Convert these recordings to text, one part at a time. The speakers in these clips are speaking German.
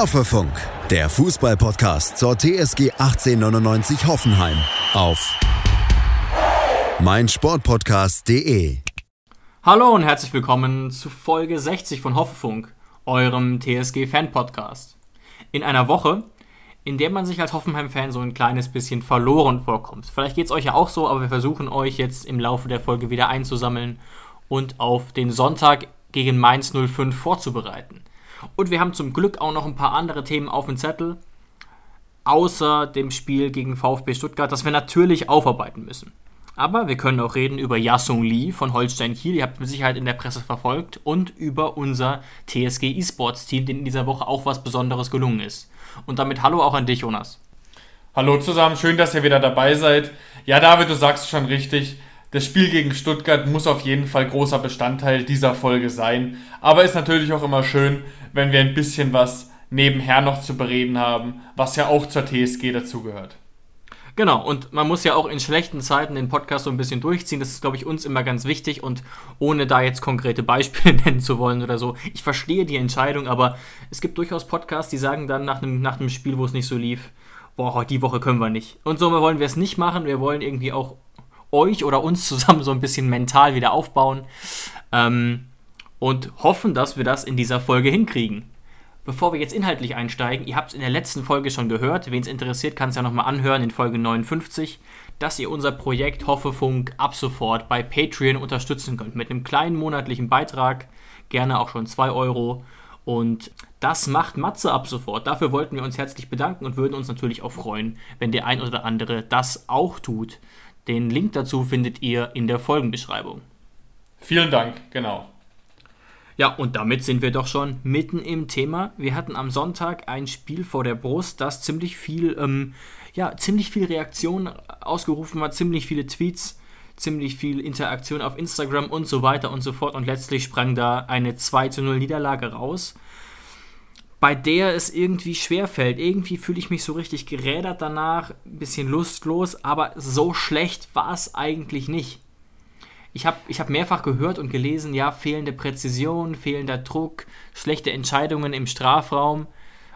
Hoffefunk, der Fußballpodcast zur TSG 1899 Hoffenheim auf meinsportpodcast.de. Hallo und herzlich willkommen zu Folge 60 von Hoffefunk, eurem TSG-Fan-Podcast. In einer Woche, in der man sich als Hoffenheim-Fan so ein kleines bisschen verloren vorkommt. Vielleicht geht es euch ja auch so, aber wir versuchen euch jetzt im Laufe der Folge wieder einzusammeln und auf den Sonntag gegen Mainz 05 vorzubereiten. Und wir haben zum Glück auch noch ein paar andere Themen auf dem Zettel, außer dem Spiel gegen VfB Stuttgart, das wir natürlich aufarbeiten müssen. Aber wir können auch reden über Yasung Lee von Holstein Kiel, ihr habt mit Sicherheit in der Presse verfolgt, und über unser TSG eSports Team, dem in dieser Woche auch was Besonderes gelungen ist. Und damit hallo auch an dich, Jonas. Hallo zusammen, schön, dass ihr wieder dabei seid. Ja, David, du sagst schon richtig. Das Spiel gegen Stuttgart muss auf jeden Fall großer Bestandteil dieser Folge sein. Aber ist natürlich auch immer schön, wenn wir ein bisschen was nebenher noch zu bereden haben, was ja auch zur TSG dazugehört. Genau, und man muss ja auch in schlechten Zeiten den Podcast so ein bisschen durchziehen. Das ist, glaube ich, uns immer ganz wichtig und ohne da jetzt konkrete Beispiele nennen zu wollen oder so. Ich verstehe die Entscheidung, aber es gibt durchaus Podcasts, die sagen dann nach einem, nach einem Spiel, wo es nicht so lief, boah, die Woche können wir nicht. Und so wollen wir es nicht machen. Wir wollen irgendwie auch euch oder uns zusammen so ein bisschen mental wieder aufbauen ähm, und hoffen, dass wir das in dieser Folge hinkriegen. Bevor wir jetzt inhaltlich einsteigen, ihr habt es in der letzten Folge schon gehört, wen es interessiert, kann es ja nochmal anhören in Folge 59, dass ihr unser Projekt Hoffefunk ab sofort bei Patreon unterstützen könnt. Mit einem kleinen monatlichen Beitrag, gerne auch schon 2 Euro. Und das macht Matze ab sofort. Dafür wollten wir uns herzlich bedanken und würden uns natürlich auch freuen, wenn der ein oder andere das auch tut. Den Link dazu findet ihr in der Folgenbeschreibung. Vielen Dank, genau. Ja, und damit sind wir doch schon mitten im Thema. Wir hatten am Sonntag ein Spiel vor der Brust, das ziemlich viel, ähm, ja, ziemlich viel Reaktion ausgerufen hat, ziemlich viele Tweets, ziemlich viel Interaktion auf Instagram und so weiter und so fort. Und letztlich sprang da eine 2 zu 0 Niederlage raus bei der es irgendwie schwerfällt. Irgendwie fühle ich mich so richtig gerädert danach, ein bisschen lustlos, aber so schlecht war es eigentlich nicht. Ich habe ich hab mehrfach gehört und gelesen, ja, fehlende Präzision, fehlender Druck, schlechte Entscheidungen im Strafraum.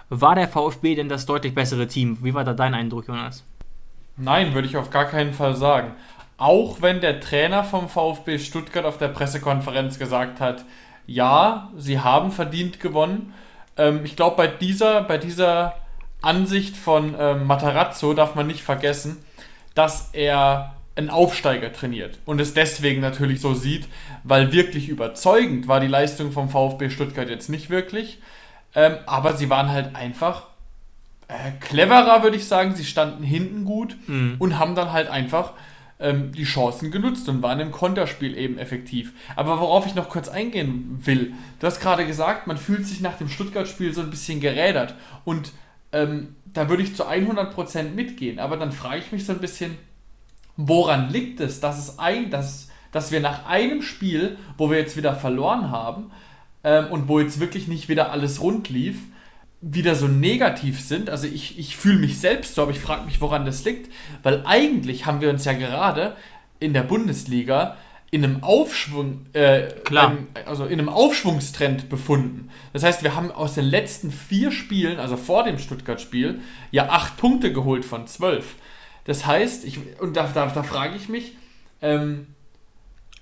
War der VfB denn das deutlich bessere Team? Wie war da dein Eindruck, Jonas? Nein, würde ich auf gar keinen Fall sagen. Auch wenn der Trainer vom VfB Stuttgart auf der Pressekonferenz gesagt hat, ja, sie haben verdient gewonnen, ähm, ich glaube, bei dieser, bei dieser Ansicht von ähm, Matarazzo darf man nicht vergessen, dass er einen Aufsteiger trainiert und es deswegen natürlich so sieht, weil wirklich überzeugend war die Leistung vom VfB Stuttgart jetzt nicht wirklich, ähm, aber sie waren halt einfach äh, cleverer, würde ich sagen. Sie standen hinten gut mhm. und haben dann halt einfach ähm, die Chancen genutzt und waren im Konterspiel eben effektiv. Aber worauf ich noch kurz eingehen will, du hast gerade gesagt, man fühlt sich nach dem Stuttgart-Spiel so ein bisschen gerädert und ähm, da würde ich zu 100% mitgehen, aber dann frage ich mich so ein bisschen, woran liegt es, dass, es ein, dass, dass wir nach einem Spiel, wo wir jetzt wieder verloren haben ähm, und wo jetzt wirklich nicht wieder alles rund lief, wieder so negativ sind. Also ich, ich fühle mich selbst so, aber ich frage mich, woran das liegt. Weil eigentlich haben wir uns ja gerade in der Bundesliga in einem Aufschwung, äh, Klar. Einem, also in einem Aufschwungstrend befunden. Das heißt, wir haben aus den letzten vier Spielen, also vor dem Stuttgart-Spiel, ja acht Punkte geholt von zwölf. Das heißt, ich, und da, da, da frage ich mich, ähm,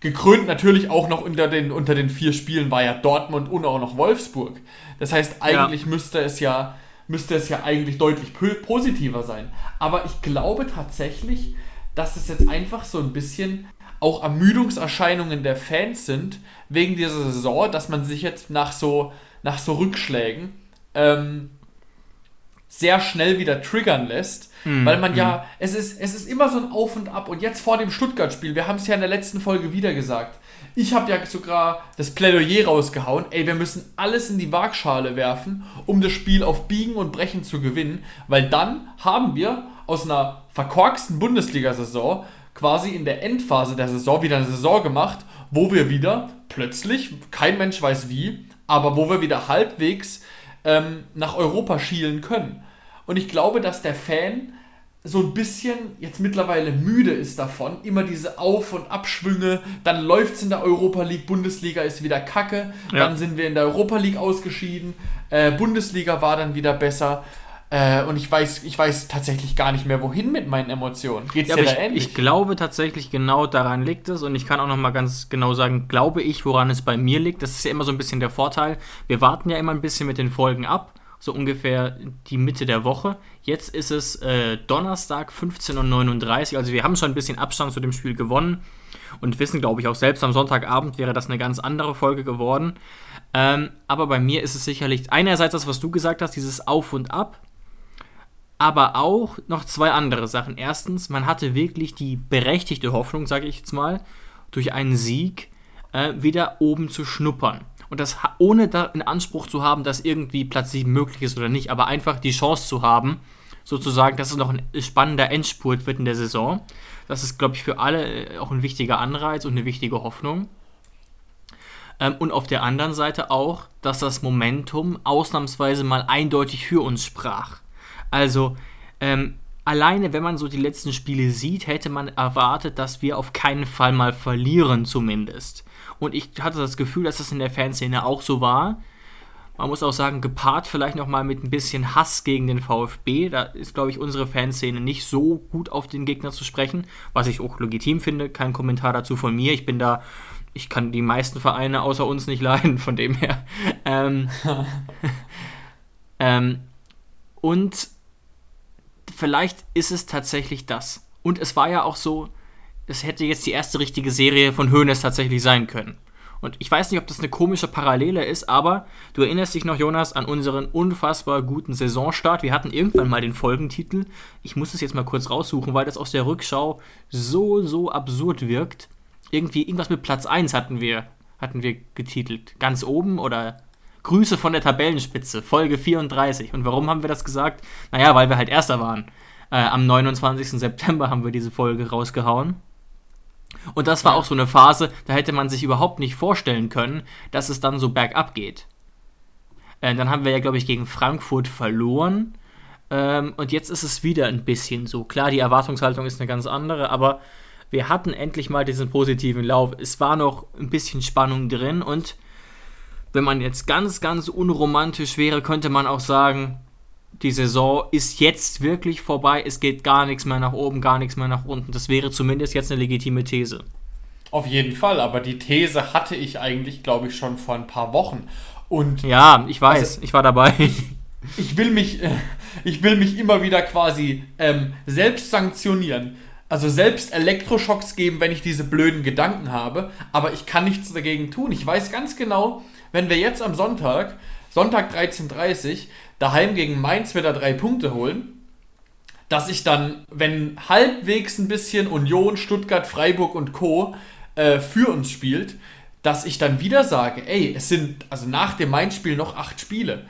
gekrönt natürlich auch noch unter den, unter den vier Spielen war ja Dortmund und auch noch Wolfsburg. Das heißt, eigentlich ja. müsste es ja müsste es ja eigentlich deutlich positiver sein. Aber ich glaube tatsächlich, dass es jetzt einfach so ein bisschen auch Ermüdungserscheinungen der Fans sind, wegen dieser Saison, dass man sich jetzt nach so, nach so Rückschlägen ähm, sehr schnell wieder triggern lässt Mhm. Weil man ja, mhm. es ist, es ist immer so ein Auf und Ab. Und jetzt vor dem Stuttgart-Spiel, wir haben es ja in der letzten Folge wieder gesagt. Ich habe ja sogar das Plädoyer rausgehauen. Ey, wir müssen alles in die Waagschale werfen, um das Spiel auf Biegen und Brechen zu gewinnen. Weil dann haben wir aus einer verkorksten Bundesliga-Saison quasi in der Endphase der Saison wieder eine Saison gemacht, wo wir wieder plötzlich, kein Mensch weiß wie, aber wo wir wieder halbwegs ähm, nach Europa schielen können. Und ich glaube, dass der Fan so ein bisschen jetzt mittlerweile müde ist davon. Immer diese Auf- und Abschwünge. Dann läuft es in der Europa League. Bundesliga ist wieder kacke. Ja. Dann sind wir in der Europa League ausgeschieden. Äh, Bundesliga war dann wieder besser. Äh, und ich weiß, ich weiß tatsächlich gar nicht mehr, wohin mit meinen Emotionen. Geht's Ja, dir ich, ähnlich? ich glaube tatsächlich genau daran liegt es und ich kann auch noch mal ganz genau sagen, glaube ich, woran es bei mir liegt. Das ist ja immer so ein bisschen der Vorteil. Wir warten ja immer ein bisschen mit den Folgen ab, so ungefähr die Mitte der Woche. Jetzt ist es äh, Donnerstag 15.39 Uhr, also wir haben schon ein bisschen Abstand zu dem Spiel gewonnen und wissen, glaube ich, auch selbst am Sonntagabend wäre das eine ganz andere Folge geworden. Ähm, aber bei mir ist es sicherlich einerseits das, was du gesagt hast, dieses Auf und Ab aber auch noch zwei andere Sachen. Erstens, man hatte wirklich die berechtigte Hoffnung, sage ich jetzt mal, durch einen Sieg äh, wieder oben zu schnuppern. Und das ohne da in Anspruch zu haben, dass irgendwie Platz 7 möglich ist oder nicht, aber einfach die Chance zu haben, sozusagen, dass es noch ein spannender Endspurt wird in der Saison. Das ist, glaube ich, für alle äh, auch ein wichtiger Anreiz und eine wichtige Hoffnung. Ähm, und auf der anderen Seite auch, dass das Momentum ausnahmsweise mal eindeutig für uns sprach. Also, ähm, alleine wenn man so die letzten Spiele sieht, hätte man erwartet, dass wir auf keinen Fall mal verlieren, zumindest. Und ich hatte das Gefühl, dass das in der Fanszene auch so war. Man muss auch sagen, gepaart vielleicht nochmal mit ein bisschen Hass gegen den VfB. Da ist, glaube ich, unsere Fanszene nicht so gut auf den Gegner zu sprechen, was ich auch legitim finde. Kein Kommentar dazu von mir. Ich bin da, ich kann die meisten Vereine außer uns nicht leiden, von dem her. Ähm, ähm, und vielleicht ist es tatsächlich das. Und es war ja auch so, es hätte jetzt die erste richtige Serie von Hoeneß tatsächlich sein können. Und ich weiß nicht, ob das eine komische Parallele ist, aber du erinnerst dich noch, Jonas, an unseren unfassbar guten Saisonstart. Wir hatten irgendwann mal den Folgentitel. Ich muss es jetzt mal kurz raussuchen, weil das aus der Rückschau so, so absurd wirkt. Irgendwie, irgendwas mit Platz 1 hatten wir, hatten wir getitelt. Ganz oben oder Grüße von der Tabellenspitze, Folge 34. Und warum haben wir das gesagt? Naja, weil wir halt Erster waren. Äh, am 29. September haben wir diese Folge rausgehauen. Und das war auch so eine Phase, da hätte man sich überhaupt nicht vorstellen können, dass es dann so bergab geht. Äh, dann haben wir ja, glaube ich, gegen Frankfurt verloren. Ähm, und jetzt ist es wieder ein bisschen so. Klar, die Erwartungshaltung ist eine ganz andere, aber wir hatten endlich mal diesen positiven Lauf. Es war noch ein bisschen Spannung drin und wenn man jetzt ganz, ganz unromantisch wäre, könnte man auch sagen, die Saison ist jetzt wirklich vorbei, es geht gar nichts mehr nach oben, gar nichts mehr nach unten. Das wäre zumindest jetzt eine legitime These. Auf jeden Fall, aber die These hatte ich eigentlich, glaube ich, schon vor ein paar Wochen. Und Ja, ich weiß, Also- ich war dabei. ich will mich, äh, ich will mich immer wieder quasi ähm, selbst sanktionieren. Also selbst Elektroschocks geben, wenn ich diese blöden Gedanken habe. Aber ich kann nichts dagegen tun. Ich weiß ganz genau, wenn wir jetzt am Sonntag, Sonntag 13.30 Uhr, daheim gegen Mainz wieder drei Punkte holen, dass ich dann, wenn halbwegs ein bisschen Union, Stuttgart, Freiburg und Co. Äh, für uns spielt, dass ich dann wieder sage, ey, es sind also nach dem Mainz-Spiel noch acht Spiele.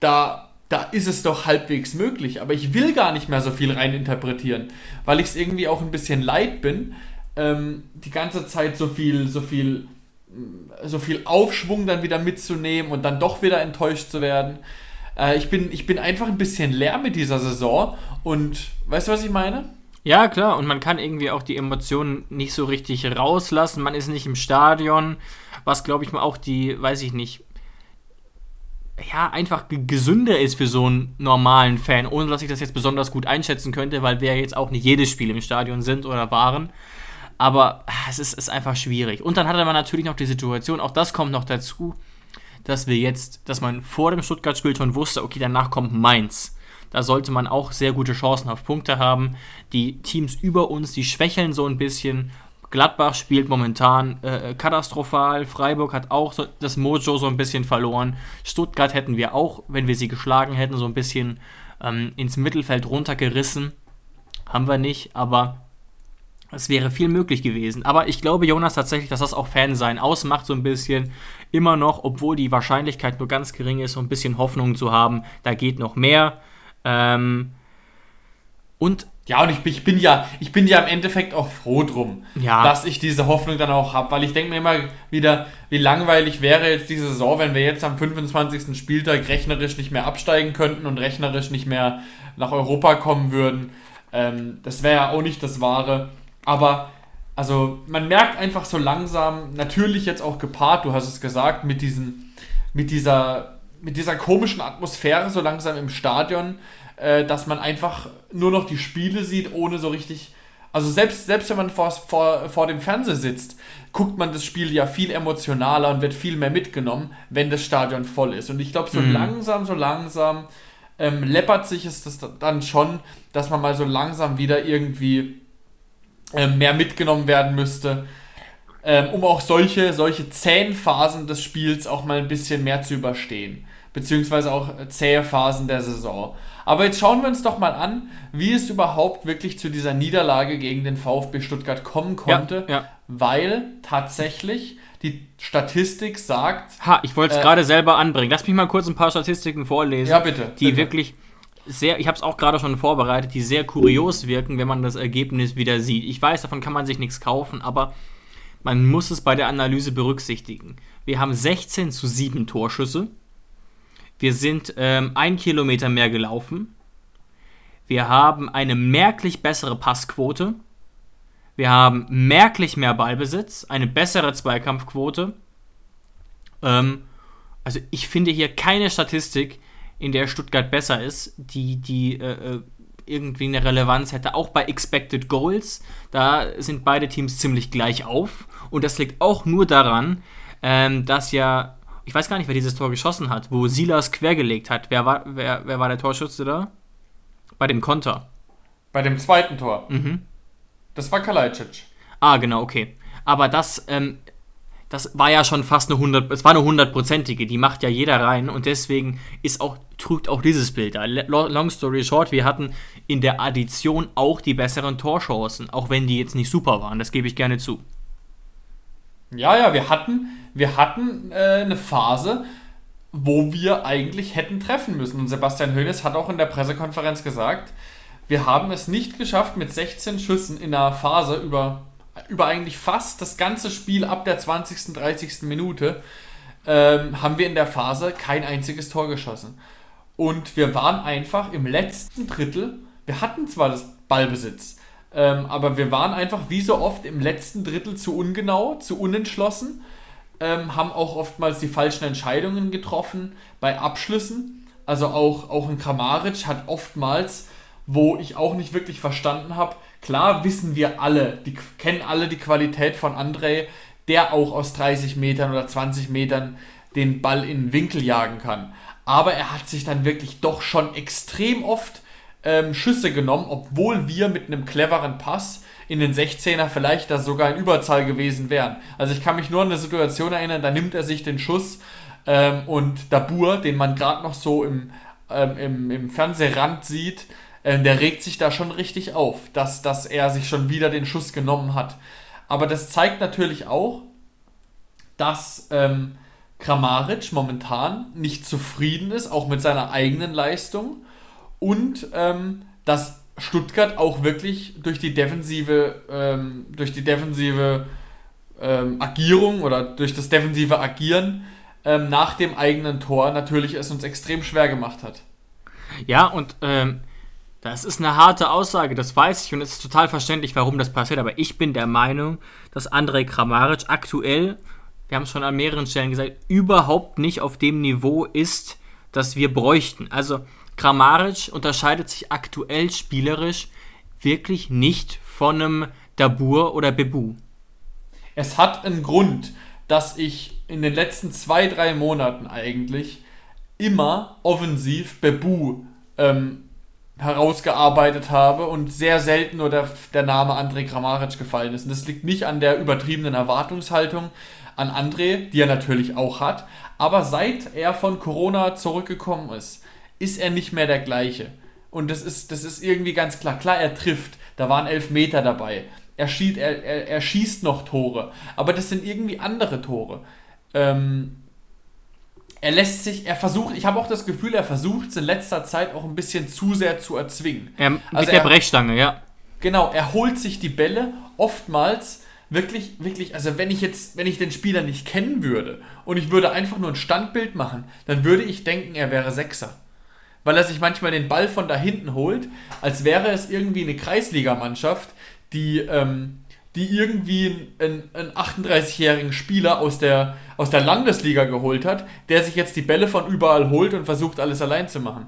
Da, da ist es doch halbwegs möglich, aber ich will gar nicht mehr so viel reininterpretieren, weil ich es irgendwie auch ein bisschen leid bin, ähm, die ganze Zeit so viel, so viel, so viel Aufschwung dann wieder mitzunehmen und dann doch wieder enttäuscht zu werden. Äh, ich, bin, ich bin einfach ein bisschen leer mit dieser Saison und weißt du, was ich meine? Ja, klar, und man kann irgendwie auch die Emotionen nicht so richtig rauslassen. Man ist nicht im Stadion, was glaube ich mal auch die, weiß ich nicht, ja, einfach ge- gesünder ist für so einen normalen Fan, ohne dass ich das jetzt besonders gut einschätzen könnte, weil wir jetzt auch nicht jedes Spiel im Stadion sind oder waren. Aber ah, es ist, ist einfach schwierig. Und dann hatte man natürlich noch die Situation, auch das kommt noch dazu, dass wir jetzt, dass man vor dem Stuttgart-Spiel schon wusste, okay, danach kommt Mainz. Da sollte man auch sehr gute Chancen auf Punkte haben. Die Teams über uns, die schwächeln so ein bisschen. Gladbach spielt momentan äh, katastrophal. Freiburg hat auch so das Mojo so ein bisschen verloren. Stuttgart hätten wir auch, wenn wir sie geschlagen hätten, so ein bisschen ähm, ins Mittelfeld runtergerissen. Haben wir nicht, aber es wäre viel möglich gewesen. Aber ich glaube, Jonas, tatsächlich, dass das auch Fansein ausmacht, so ein bisschen. Immer noch, obwohl die Wahrscheinlichkeit nur ganz gering ist, so ein bisschen Hoffnung zu haben, da geht noch mehr. Ähm, und Ja, und ich, bin- ich, bin ja, ich bin ja im Endeffekt auch froh drum, Ja. dass ich diese Hoffnung dann auch habe, weil ich denke mir immer wieder, wie langweilig wäre jetzt diese Saison, wenn wir jetzt am 25. Spieltag rechnerisch nicht mehr absteigen könnten und rechnerisch nicht mehr nach Europa kommen würden. Ähm, das wäre ja auch nicht das Wahre. Aber also man merkt einfach so langsam, natürlich jetzt auch gepaart, du hast es gesagt, mit diesen, mit dieser, mit dieser komischen Atmosphäre so langsam im Stadion, äh, dass man einfach nur noch die Spiele sieht, ohne so richtig. Also selbst, selbst wenn man vor, vor, vor dem Fernseher sitzt, guckt man das Spiel ja viel emotionaler und wird viel mehr mitgenommen, wenn das Stadion voll ist. Und ich glaube, so mhm. langsam, so langsam ähm, läppert sich es das dann schon, dass man mal so langsam wieder irgendwie mehr mitgenommen werden müsste, ähm, um auch solche, solche zähen Phasen des Spiels auch mal ein bisschen mehr zu überstehen. Beziehungsweise auch zähe Phasen der Saison. Aber jetzt schauen wir uns doch mal an, wie es überhaupt wirklich zu dieser Niederlage gegen den VfB Stuttgart kommen konnte, ja, ja. weil tatsächlich die Statistik sagt. Ha, ich wollte es äh, gerade selber anbringen. Lass mich mal kurz ein paar Statistiken vorlesen. Ja, bitte. Die bitte. wirklich sehr, ich habe es auch gerade schon vorbereitet, die sehr kurios wirken, wenn man das Ergebnis wieder sieht. Ich weiß, davon kann man sich nichts kaufen, aber man muss es bei der Analyse berücksichtigen. Wir haben 16 zu 7 Torschüsse. Wir sind ähm, ein Kilometer mehr gelaufen. Wir haben eine merklich bessere Passquote. Wir haben merklich mehr Ballbesitz, eine bessere Zweikampfquote. Ähm, also ich finde hier keine Statistik, in der Stuttgart besser ist, die, die äh, äh, irgendwie eine Relevanz hätte. Auch bei Expected Goals, da sind beide Teams ziemlich gleich auf. Und das liegt auch nur daran, ähm, dass ja ich weiß gar nicht, wer dieses Tor geschossen hat, wo Silas quergelegt hat. Wer war, wer, wer war der Torschütze da? Bei dem Konter. Bei dem zweiten Tor. Mhm. Das war Kalajdzic. Ah, genau, okay. Aber das, ähm, das war ja schon fast eine 100, es war eine hundertprozentige, die macht ja jeder rein und deswegen ist auch, trügt auch dieses Bild. Long story short, wir hatten in der Addition auch die besseren Torchancen, auch wenn die jetzt nicht super waren, das gebe ich gerne zu. Ja, ja, wir hatten, wir hatten äh, eine Phase, wo wir eigentlich hätten treffen müssen. Und Sebastian Hoeneß hat auch in der Pressekonferenz gesagt, wir haben es nicht geschafft, mit 16 Schüssen in einer Phase über, über eigentlich fast das ganze Spiel ab der 20., 30. Minute, ähm, haben wir in der Phase kein einziges Tor geschossen. Und wir waren einfach im letzten Drittel, wir hatten zwar das Ballbesitz, ähm, aber wir waren einfach wie so oft im letzten Drittel zu ungenau, zu unentschlossen, ähm, haben auch oftmals die falschen Entscheidungen getroffen bei Abschlüssen. Also auch, auch ein Kramaric hat oftmals, wo ich auch nicht wirklich verstanden habe, klar wissen wir alle, die kennen alle die Qualität von André, der auch aus 30 Metern oder 20 Metern den Ball in den Winkel jagen kann. Aber er hat sich dann wirklich doch schon extrem oft ähm, Schüsse genommen, obwohl wir mit einem cleveren Pass in den 16er vielleicht da sogar in Überzahl gewesen wären. Also ich kann mich nur an eine Situation erinnern, da nimmt er sich den Schuss ähm, und Dabur, den man gerade noch so im, ähm, im, im Fernsehrand sieht, äh, der regt sich da schon richtig auf, dass, dass er sich schon wieder den Schuss genommen hat. Aber das zeigt natürlich auch, dass ähm, Kramaric momentan nicht zufrieden ist, auch mit seiner eigenen Leistung und ähm, dass Stuttgart auch wirklich durch die defensive, ähm, durch die defensive ähm, Agierung oder durch das defensive Agieren ähm, nach dem eigenen Tor natürlich es uns extrem schwer gemacht hat. Ja, und ähm, das ist eine harte Aussage, das weiß ich und es ist total verständlich, warum das passiert, aber ich bin der Meinung, dass Andrej Kramaric aktuell, wir haben es schon an mehreren Stellen gesagt, überhaupt nicht auf dem Niveau ist, das wir bräuchten. Also Kramaric unterscheidet sich aktuell spielerisch wirklich nicht von einem Dabur oder Bebu. Es hat einen Grund, dass ich in den letzten zwei, drei Monaten eigentlich immer offensiv Bebu ähm, herausgearbeitet habe und sehr selten nur der, der Name André Kramaric gefallen ist. Und das liegt nicht an der übertriebenen Erwartungshaltung an André, die er natürlich auch hat, aber seit er von Corona zurückgekommen ist, ist er nicht mehr der gleiche. Und das ist, das ist irgendwie ganz klar. Klar, er trifft. Da waren elf Meter dabei. Er, schießt, er, er, er schießt noch Tore. Aber das sind irgendwie andere Tore. Ähm, er lässt sich, er versucht, ich habe auch das Gefühl, er versucht es in letzter Zeit auch ein bisschen zu sehr zu erzwingen. Er, mit also der er, Brechstange, ja. Genau, er holt sich die Bälle oftmals wirklich, wirklich, also wenn ich jetzt, wenn ich den Spieler nicht kennen würde und ich würde einfach nur ein Standbild machen, dann würde ich denken, er wäre Sechser weil er sich manchmal den Ball von da hinten holt, als wäre es irgendwie eine Kreisligamannschaft, die, ähm, die irgendwie einen, einen 38-jährigen Spieler aus der, aus der Landesliga geholt hat, der sich jetzt die Bälle von überall holt und versucht, alles allein zu machen.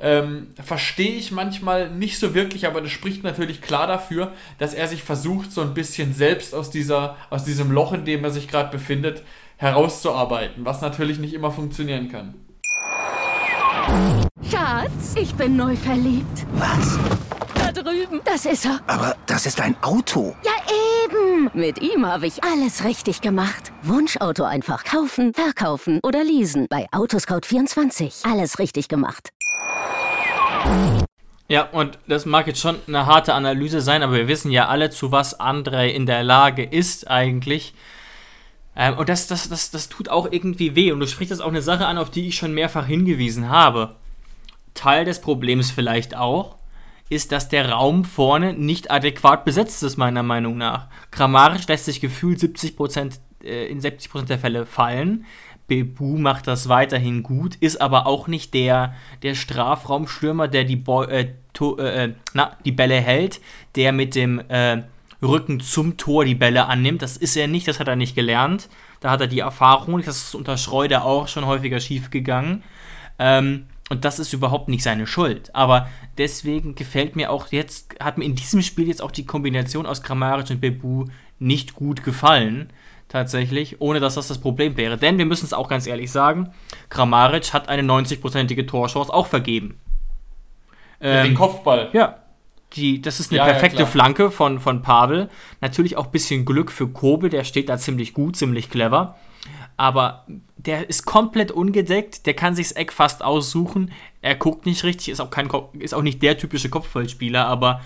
Ähm, verstehe ich manchmal nicht so wirklich, aber das spricht natürlich klar dafür, dass er sich versucht, so ein bisschen selbst aus, dieser, aus diesem Loch, in dem er sich gerade befindet, herauszuarbeiten, was natürlich nicht immer funktionieren kann. Schatz, ich bin neu verliebt. Was? Da drüben. Das ist er. Aber das ist ein Auto. Ja, eben. Mit ihm habe ich alles richtig gemacht. Wunschauto einfach kaufen, verkaufen oder leasen. Bei Autoscout24. Alles richtig gemacht. Ja, und das mag jetzt schon eine harte Analyse sein, aber wir wissen ja alle, zu was André in der Lage ist eigentlich. Ähm, und das, das, das, das tut auch irgendwie weh. Und du sprichst jetzt auch eine Sache an, auf die ich schon mehrfach hingewiesen habe. Teil des Problems vielleicht auch, ist, dass der Raum vorne nicht adäquat besetzt ist, meiner Meinung nach. Grammarisch lässt sich gefühlt 70%, äh, in 70% der Fälle fallen. Bebu macht das weiterhin gut, ist aber auch nicht der, der Strafraumstürmer, der die, Bo äh, to, äh, na, die Bälle hält, der mit dem äh, Rücken zum Tor die Bälle annimmt. Das ist er nicht, das hat er nicht gelernt. Da hat er die Erfahrung, das ist unter Schreuder auch schon häufiger schief gegangen. Ähm, und das ist überhaupt nicht seine Schuld. Aber deswegen gefällt mir auch jetzt, hat mir in diesem Spiel jetzt auch die Kombination aus Grammaric und Bebu nicht gut gefallen tatsächlich, ohne dass das das Problem wäre. Denn wir müssen es auch ganz ehrlich sagen, Kramaric hat eine 90-prozentige Torchance auch vergeben. Ähm, den Kopfball. Ja. Die, das ist eine ja, perfekte ja, Flanke von, von Pavel. Natürlich auch ein bisschen Glück für Kobel, der steht da ziemlich gut, ziemlich clever. Aber der ist komplett ungedeckt, der kann sich das Eck fast aussuchen. Er guckt nicht richtig, ist auch, kein, ist auch nicht der typische Kopfballspieler, aber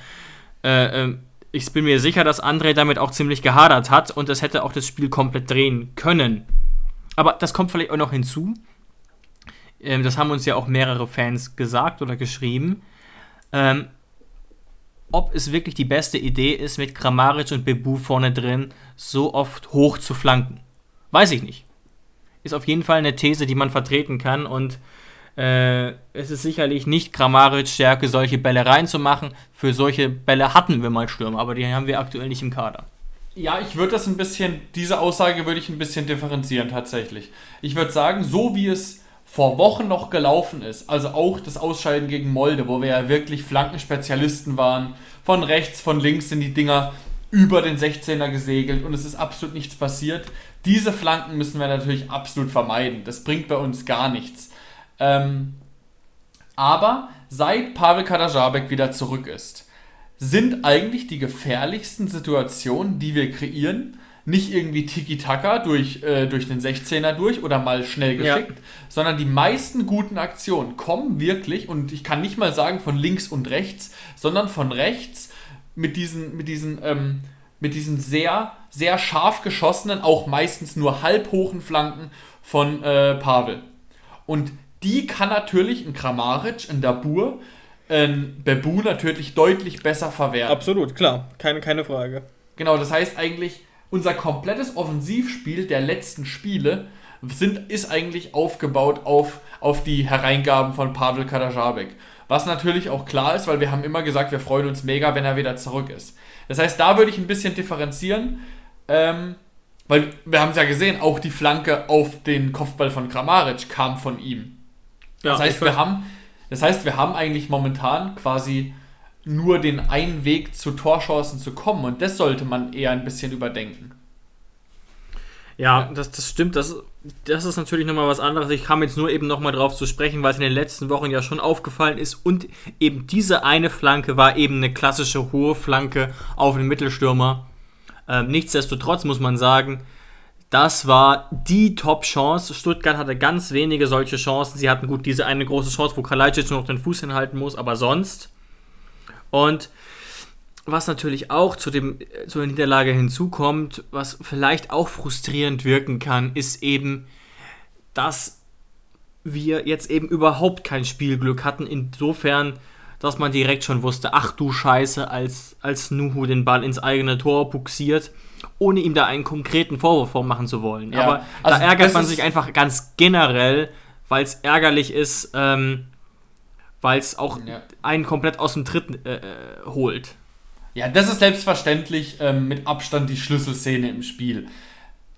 äh, äh, ich bin mir sicher, dass André damit auch ziemlich gehadert hat und das hätte auch das Spiel komplett drehen können. Aber das kommt vielleicht auch noch hinzu. Ähm, das haben uns ja auch mehrere Fans gesagt oder geschrieben. Ähm, ob es wirklich die beste Idee ist, mit Kramaric und Bebu vorne drin so oft hoch zu flanken. Weiß ich nicht. Ist auf jeden Fall eine These, die man vertreten kann und äh, es ist sicherlich nicht grammarisch Stärke, solche Bälle reinzumachen. Für solche Bälle hatten wir mal Stürmer, aber die haben wir aktuell nicht im Kader. Ja, ich würde das ein bisschen, diese Aussage würde ich ein bisschen differenzieren tatsächlich. Ich würde sagen, so wie es vor Wochen noch gelaufen ist, also auch das Ausscheiden gegen Molde, wo wir ja wirklich Flankenspezialisten waren, von rechts, von links sind die Dinger über den 16er gesegelt und es ist absolut nichts passiert. Diese Flanken müssen wir natürlich absolut vermeiden. Das bringt bei uns gar nichts. Ähm, aber seit Pavel Kadajabek wieder zurück ist, sind eigentlich die gefährlichsten Situationen, die wir kreieren, nicht irgendwie Tiki-Taka durch, äh, durch den 16er durch oder mal schnell geschickt, ja. sondern die meisten guten Aktionen kommen wirklich, und ich kann nicht mal sagen von links und rechts, sondern von rechts mit diesen, mit diesen, ähm, mit diesen sehr, sehr scharf geschossenen, auch meistens nur halbhochen Flanken von äh, Pavel. Und die kann natürlich ein Kramaric, ein Dabur, ein Bebu natürlich deutlich besser verwerten. Absolut, klar. Keine, keine Frage. Genau, das heißt eigentlich, unser komplettes Offensivspiel der letzten Spiele sind, ist eigentlich aufgebaut auf, auf die Hereingaben von Pavel Kadajabek. Was natürlich auch klar ist, weil wir haben immer gesagt, wir freuen uns mega, wenn er wieder zurück ist. Das heißt, da würde ich ein bisschen differenzieren, ähm, weil wir haben es ja gesehen, auch die Flanke auf den Kopfball von Kramaric kam von ihm. Ja, das, heißt, wir haben, das heißt, wir haben eigentlich momentan quasi nur den einen Weg zu Torchancen zu kommen und das sollte man eher ein bisschen überdenken. Ja, das, das stimmt. Das, das ist natürlich nochmal was anderes. Ich kam jetzt nur eben nochmal drauf zu sprechen, weil es in den letzten Wochen ja schon aufgefallen ist. Und eben diese eine Flanke war eben eine klassische hohe Flanke auf den Mittelstürmer. Ähm, nichtsdestotrotz muss man sagen, das war die Top-Chance. Stuttgart hatte ganz wenige solche Chancen. Sie hatten gut diese eine große Chance, wo Kalajdzic nur noch den Fuß hinhalten muss, aber sonst. Und was natürlich auch zu, dem, zu der Niederlage hinzukommt, was vielleicht auch frustrierend wirken kann, ist eben, dass wir jetzt eben überhaupt kein Spielglück hatten. Insofern, dass man direkt schon wusste, ach du Scheiße, als, als Nuhu den Ball ins eigene Tor buxiert ohne ihm da einen konkreten Vorwurf vormachen zu wollen. Ja, Aber also da ärgert man sich einfach ganz generell, weil es ärgerlich ist, ähm, weil es auch ja. einen komplett aus dem Tritt äh, äh, holt. Ja, das ist selbstverständlich ähm, mit Abstand die Schlüsselszene im Spiel.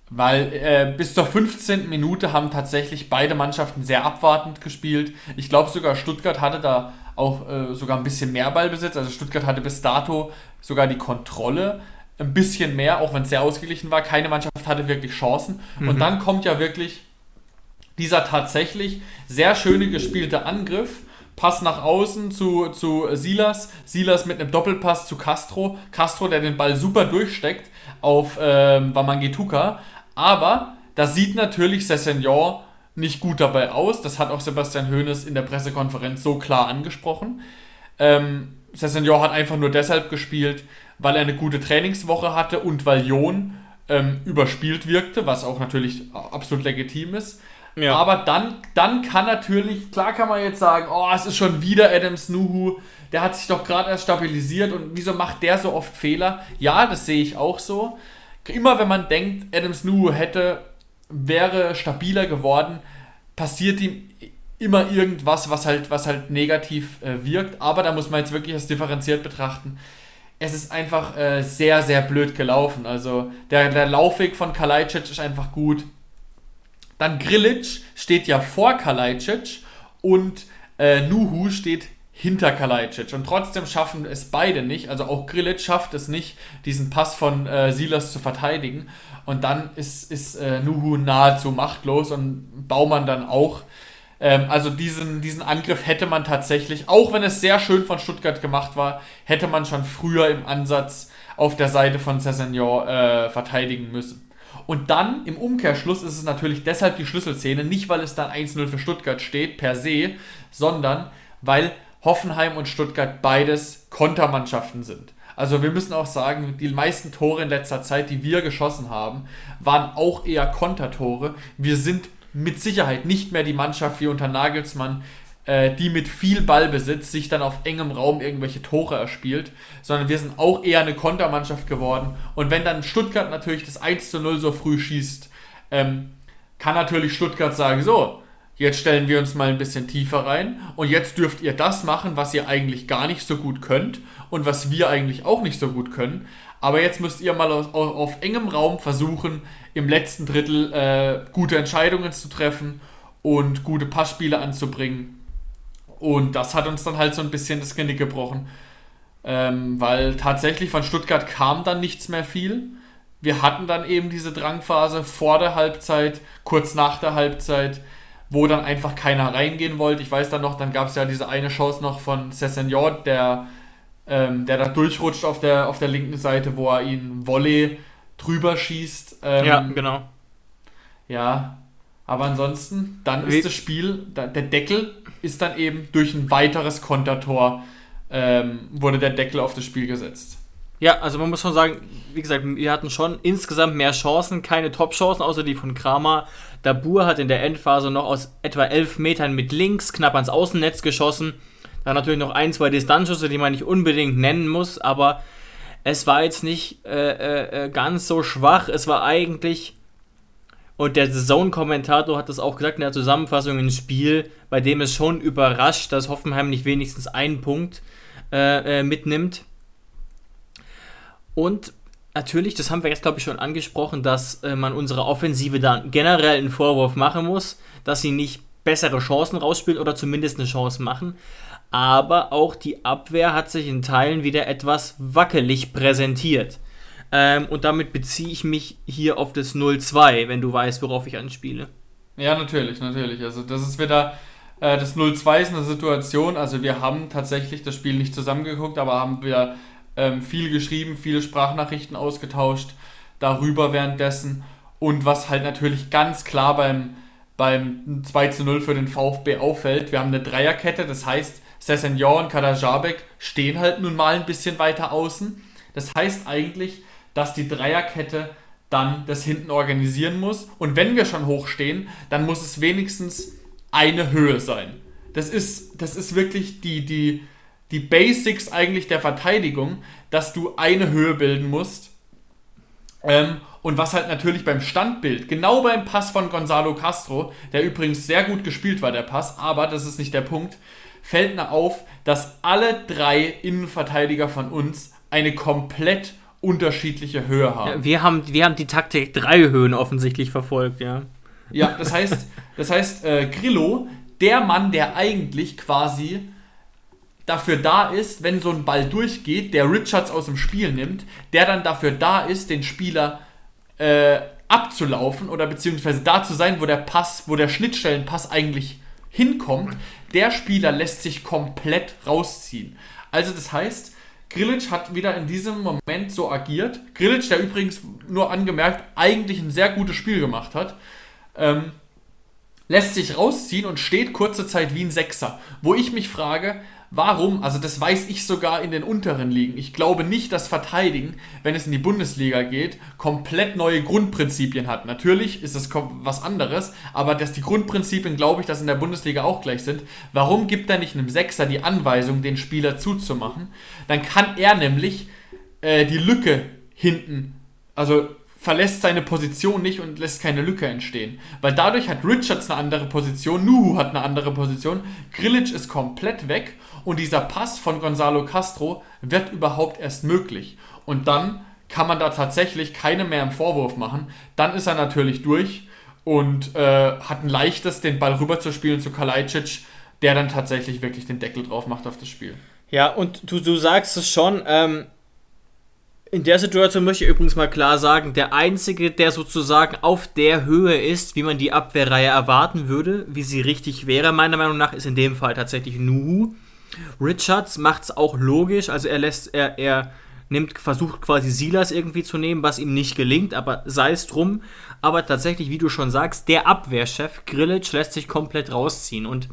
Weil äh, bis zur 15. Minute haben tatsächlich beide Mannschaften sehr abwartend gespielt. Ich glaube sogar Stuttgart hatte da auch äh, sogar ein bisschen mehr Ballbesitz. Also Stuttgart hatte bis dato sogar die Kontrolle ein bisschen mehr, auch wenn es sehr ausgeglichen war. Keine Mannschaft hatte wirklich Chancen. Mhm. Und dann kommt ja wirklich dieser tatsächlich sehr schöne gespielte Angriff. Pass nach außen zu, zu Silas. Silas mit einem Doppelpass zu Castro. Castro, der den Ball super durchsteckt auf ähm, Wamangituka. Aber da sieht natürlich Sessignon nicht gut dabei aus. Das hat auch Sebastian Hoeneß in der Pressekonferenz so klar angesprochen. Ähm, Sessignon hat einfach nur deshalb gespielt, weil er eine gute Trainingswoche hatte und weil Jon ähm, überspielt wirkte, was auch natürlich absolut legitim ist. Ja. Aber dann, dann kann natürlich, klar kann man jetzt sagen, oh, es ist schon wieder Adams Nuhu, der hat sich doch gerade erst stabilisiert und wieso macht der so oft Fehler? Ja, das sehe ich auch so. Immer wenn man denkt, Adams Nuhu hätte, wäre stabiler geworden, passiert ihm immer irgendwas, was halt, was halt negativ äh, wirkt. Aber da muss man jetzt wirklich das differenziert betrachten. Es ist einfach äh, sehr, sehr blöd gelaufen. Also der, der Laufweg von Kalajdzic ist einfach gut. Dann Grilic steht ja vor Kalajdzic und äh, Nuhu steht hinter Kalajdzic. Und trotzdem schaffen es beide nicht. Also auch Grilic schafft es nicht, diesen Pass von äh, Silas zu verteidigen. Und dann ist, ist äh, Nuhu nahezu machtlos und Baumann dann auch. Ähm, also diesen, diesen Angriff hätte man tatsächlich, auch wenn es sehr schön von Stuttgart gemacht war, hätte man schon früher im Ansatz auf der Seite von Cessignon äh, verteidigen müssen. Und dann im Umkehrschluss ist es natürlich deshalb die Schlüsselszene, nicht weil es dann 1-0 für Stuttgart steht per se, sondern weil Hoffenheim und Stuttgart beides Kontermannschaften sind. Also wir müssen auch sagen, die meisten Tore in letzter Zeit, die wir geschossen haben, waren auch eher Kontertore. Wir sind mit Sicherheit nicht mehr die Mannschaft wie unter Nagelsmann, äh, die mit viel Ballbesitz sich dann auf engem Raum irgendwelche Tore erspielt, sondern wir sind auch eher eine Kontermannschaft geworden. Und wenn dann Stuttgart natürlich das 1 zu 0 so früh schießt, ähm, kann natürlich Stuttgart sagen, so, jetzt stellen wir uns mal ein bisschen tiefer rein und jetzt dürft ihr das machen, was ihr eigentlich gar nicht so gut könnt und was wir eigentlich auch nicht so gut können. Aber jetzt müsst ihr mal auf, auf engem Raum versuchen, im letzten Drittel äh, gute Entscheidungen zu treffen und gute Passspiele anzubringen. Und das hat uns dann halt so ein bisschen das Genick gebrochen. Ähm, weil tatsächlich von Stuttgart kam dann nichts mehr viel. Wir hatten dann eben diese Drangphase vor der Halbzeit, kurz nach der Halbzeit, wo dann einfach keiner reingehen wollte. Ich weiß dann noch, dann gab es ja diese eine Chance noch von Cessignon, der ähm, der da durchrutscht auf der, auf der linken Seite, wo er ihn Volley drüber schießt. Ähm, ja, genau. Ja, aber ansonsten, dann ist das Spiel, der Deckel ist dann eben durch ein weiteres Kontertor, ähm, wurde der Deckel auf das Spiel gesetzt. Ja, also man muss schon sagen, wie gesagt, wir hatten schon insgesamt mehr Chancen, keine Top-Chancen, außer die von Kramer. Dabur hat in der Endphase noch aus etwa elf Metern mit links knapp ans Außennetz geschossen. Dann natürlich noch ein, zwei Distanzschüsse, die man nicht unbedingt nennen muss, aber es war jetzt nicht äh, äh, äh ganz so schwach. Es war eigentlich, und der Zone-Kommentator hat das auch gesagt in der Zusammenfassung, ein Spiel, bei dem es schon überrascht, dass Hoffenheim nicht wenigstens einen Punkt äh, äh mitnimmt. Und natürlich, das haben wir jetzt glaube ich schon angesprochen, dass äh, man unsere Offensive dann generell einen Vorwurf machen muss, dass sie nicht bessere Chancen rausspielen oder zumindest eine Chance machen aber auch die Abwehr hat sich in Teilen wieder etwas wackelig präsentiert. Ähm, und damit beziehe ich mich hier auf das 0-2, wenn du weißt, worauf ich anspiele. Ja, natürlich, natürlich. Also das ist wieder, äh, das 0-2 ist eine Situation, also wir haben tatsächlich das Spiel nicht zusammengeguckt, aber haben wir ähm, viel geschrieben, viele Sprachnachrichten ausgetauscht darüber währenddessen. Und was halt natürlich ganz klar beim, beim 2 0 für den VfB auffällt, wir haben eine Dreierkette, das heißt, Sessignon und Kadajabek stehen halt nun mal ein bisschen weiter außen. Das heißt eigentlich, dass die Dreierkette dann das hinten organisieren muss. Und wenn wir schon hoch stehen, dann muss es wenigstens eine Höhe sein. Das ist, das ist wirklich die, die, die Basics eigentlich der Verteidigung, dass du eine Höhe bilden musst. Ähm, und was halt natürlich beim Standbild, genau beim Pass von Gonzalo Castro, der übrigens sehr gut gespielt war, der Pass, aber das ist nicht der Punkt, fällt mir auf, dass alle drei Innenverteidiger von uns eine komplett unterschiedliche Höhe haben. Wir haben, wir haben die Taktik drei Höhen offensichtlich verfolgt, ja. Ja, das heißt, das heißt, äh, Grillo, der Mann, der eigentlich quasi dafür da ist, wenn so ein Ball durchgeht, der Richards aus dem Spiel nimmt, der dann dafür da ist, den Spieler äh, abzulaufen oder beziehungsweise da zu sein, wo der Pass, wo der Schnittstellenpass eigentlich hinkommt, der Spieler lässt sich komplett rausziehen. Also das heißt, Grilic hat wieder in diesem Moment so agiert. Grilic, der übrigens nur angemerkt eigentlich ein sehr gutes Spiel gemacht hat, ähm, lässt sich rausziehen und steht kurze Zeit wie ein Sechser. Wo ich mich frage, Warum? Also das weiß ich sogar in den unteren Ligen. Ich glaube nicht, dass Verteidigen, wenn es in die Bundesliga geht, komplett neue Grundprinzipien hat. Natürlich ist es was anderes, aber dass die Grundprinzipien, glaube ich, dass in der Bundesliga auch gleich sind. Warum gibt er nicht einem Sechser die Anweisung, den Spieler zuzumachen? Dann kann er nämlich äh, die Lücke hinten, also verlässt seine Position nicht und lässt keine Lücke entstehen. Weil dadurch hat Richards eine andere Position, Nuhu hat eine andere Position, Grillic ist komplett weg und dieser Pass von Gonzalo Castro wird überhaupt erst möglich. Und dann kann man da tatsächlich keine mehr im Vorwurf machen. Dann ist er natürlich durch und äh, hat ein leichtes, den Ball rüberzuspielen zu Kalajdzic, der dann tatsächlich wirklich den Deckel drauf macht auf das Spiel. Ja, und du, du sagst es schon, ähm, in der Situation möchte ich übrigens mal klar sagen, der Einzige, der sozusagen auf der Höhe ist, wie man die Abwehrreihe erwarten würde, wie sie richtig wäre, meiner Meinung nach, ist in dem Fall tatsächlich Nuhu. Richards macht es auch logisch, also er lässt, er, er nimmt, versucht quasi Silas irgendwie zu nehmen, was ihm nicht gelingt, aber sei es drum. Aber tatsächlich, wie du schon sagst, der Abwehrchef Grillitsch lässt sich komplett rausziehen und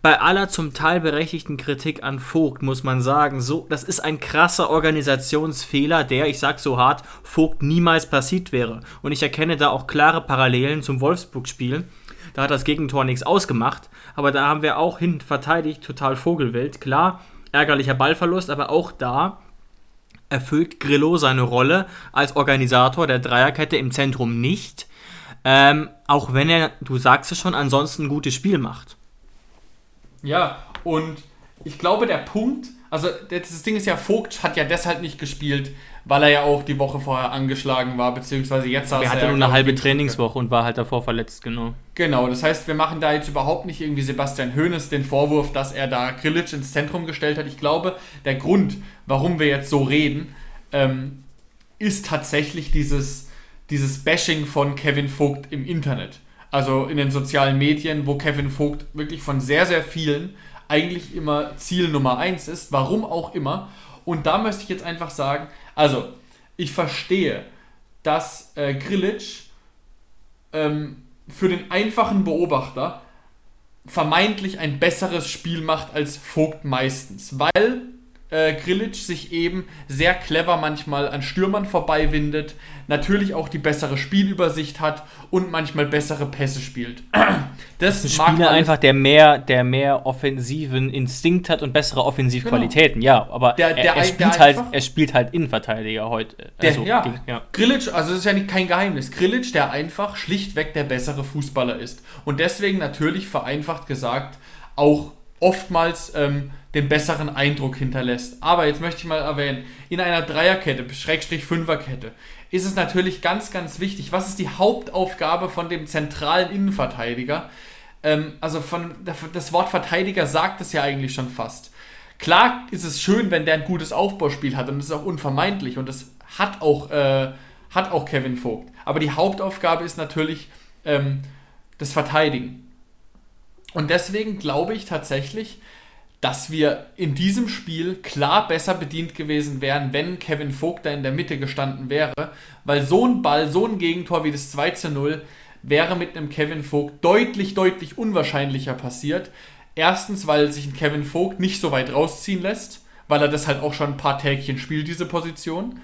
bei aller zum Teil berechtigten Kritik an Vogt muss man sagen, so, das ist ein krasser Organisationsfehler, der, ich sag so hart, Vogt niemals passiert wäre. Und ich erkenne da auch klare Parallelen zum Wolfsburg-Spiel. Da hat das Gegentor nichts ausgemacht, aber da haben wir auch hin verteidigt, total Vogelwild. Klar, ärgerlicher Ballverlust, aber auch da erfüllt Grillo seine Rolle als Organisator der Dreierkette im Zentrum nicht. Ähm, auch wenn er, du sagst es schon, ansonsten ein gutes Spiel macht. Ja, und ich glaube, der Punkt, also das Ding ist ja, Vogt hat ja deshalb nicht gespielt, weil er ja auch die Woche vorher angeschlagen war, beziehungsweise jetzt Er hatte nur eine halbe Trainingswoche und war halt davor verletzt, genau. Genau, das heißt, wir machen da jetzt überhaupt nicht irgendwie Sebastian Hoeneß den Vorwurf, dass er da Grillitsch ins Zentrum gestellt hat. Ich glaube, der Grund, warum wir jetzt so reden, ähm, ist tatsächlich dieses, dieses Bashing von Kevin Vogt im Internet also in den sozialen Medien, wo Kevin Vogt wirklich von sehr, sehr vielen eigentlich immer Ziel Nummer eins ist, warum auch immer. Und da möchte ich jetzt einfach sagen, also ich verstehe, dass äh, Grillitsch ähm, für den einfachen Beobachter vermeintlich ein besseres Spiel macht als Vogt meistens, weil äh, Grilic sich eben sehr clever manchmal an Stürmern vorbeiwindet, natürlich auch die bessere Spielübersicht hat und manchmal bessere Pässe spielt. Das, ist ein Spieler einfach, der mehr, der mehr offensiven Instinkt hat und bessere Offensivqualitäten, genau. ja, aber der, der, er, er, spielt halt, er spielt halt Innenverteidiger heute. Der, also, ja. ja. Grilic, also das ist ja nicht, kein Geheimnis, Grilic, der einfach schlichtweg der bessere Fußballer ist und deswegen natürlich vereinfacht gesagt auch oftmals ähm, den besseren Eindruck hinterlässt. Aber jetzt möchte ich mal erwähnen, in einer Dreierkette, Schrägstrich Fünferkette, ist es natürlich ganz, ganz wichtig, was ist die Hauptaufgabe von dem zentralen Innenverteidiger? Ähm, also von, das Wort Verteidiger sagt es ja eigentlich schon fast. Klar ist es schön, wenn der ein gutes Aufbauspiel hat und das ist auch unvermeidlich und das hat auch, äh, hat auch Kevin Vogt. Aber die Hauptaufgabe ist natürlich ähm, das Verteidigen. Und deswegen glaube ich tatsächlich, dass wir in diesem Spiel klar besser bedient gewesen wären, wenn Kevin Vogt da in der Mitte gestanden wäre, weil so ein Ball, so ein Gegentor wie das 2 zu 0 wäre mit einem Kevin Vogt deutlich, deutlich unwahrscheinlicher passiert. Erstens, weil sich ein Kevin Vogt nicht so weit rausziehen lässt, weil er das halt auch schon ein paar Tägchen spielt, diese Position.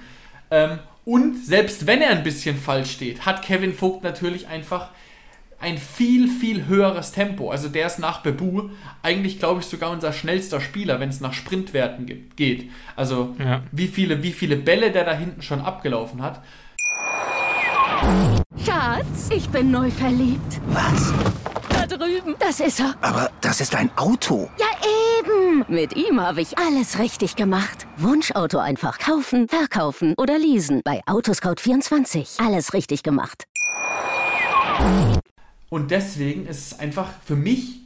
Ähm, und selbst wenn er ein bisschen falsch steht, hat Kevin Vogt natürlich einfach ein viel, viel höheres Tempo. Also der ist nach Bebu eigentlich, glaube ich, sogar unser schnellster Spieler, wenn es nach Sprintwerten geht. Also ja. wie, viele, wie viele Bälle der da hinten schon abgelaufen hat. Schatz, ich bin neu verliebt. Was? Da drüben. Das ist er. Aber das ist ein Auto. Ja, eh. Mit ihm habe ich alles richtig gemacht. Wunschauto einfach kaufen, verkaufen oder leasen. Bei Autoscout24. Alles richtig gemacht. Und deswegen ist es einfach für mich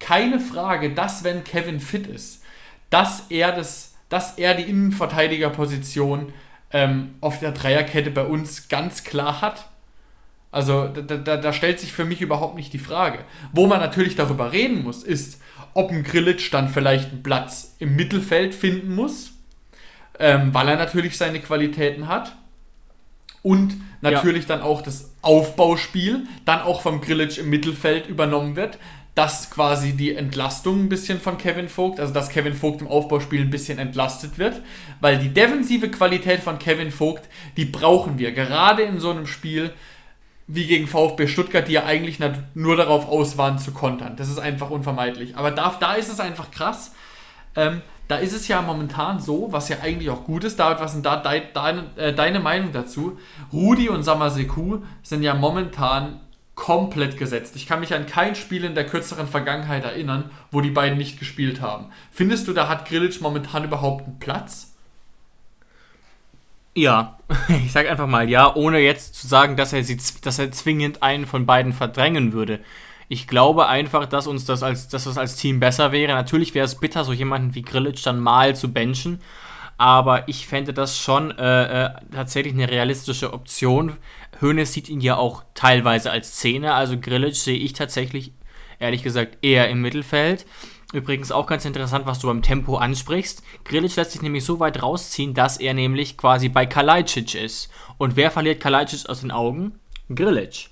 keine Frage, dass wenn Kevin fit ist, dass er das, dass er die Innenverteidigerposition ähm, auf der Dreierkette bei uns ganz klar hat. Also da, da, da, stellt sich für mich überhaupt nicht die Frage. Wo man natürlich darüber reden muss, ist, ob ein Grillitsch dann vielleicht einen Platz im Mittelfeld finden muss, ähm, weil er natürlich seine Qualitäten hat. Und natürlich ja. dann auch das Aufbauspiel dann auch vom Grillitsch im Mittelfeld übernommen wird, dass quasi die Entlastung ein bisschen von Kevin Vogt, also dass Kevin Vogt im Aufbauspiel ein bisschen entlastet wird, weil die defensive Qualität von Kevin Vogt, die brauchen wir, gerade in so einem Spiel wie gegen VfB Stuttgart, die ja eigentlich nur darauf aus waren zu kontern. Das ist einfach unvermeidlich. Aber da, da ist es einfach krass. Ähm, da ist es ja momentan so, was ja eigentlich auch gut ist. David, was denn da de, de, äh, deine Meinung dazu? Rudi und Samaseku sind ja momentan komplett gesetzt. Ich kann mich an kein Spiel in der kürzeren Vergangenheit erinnern, wo die beiden nicht gespielt haben. Findest du, da hat Grilic momentan überhaupt einen Platz? Ja, ich sage einfach mal ja, ohne jetzt zu sagen, dass er, sie, dass er zwingend einen von beiden verdrängen würde. Ich glaube einfach, dass uns das als, dass das als Team besser wäre. Natürlich wäre es bitter, so jemanden wie Grilic dann mal zu benchen, aber ich fände das schon äh, äh, tatsächlich eine realistische Option. Hoeneß sieht ihn ja auch teilweise als Zehner, also Grilic sehe ich tatsächlich, ehrlich gesagt, eher im Mittelfeld. Übrigens auch ganz interessant, was du beim Tempo ansprichst. Grilic lässt sich nämlich so weit rausziehen, dass er nämlich quasi bei Kalajdzic ist. Und wer verliert Kalajdzic aus den Augen? Grilic.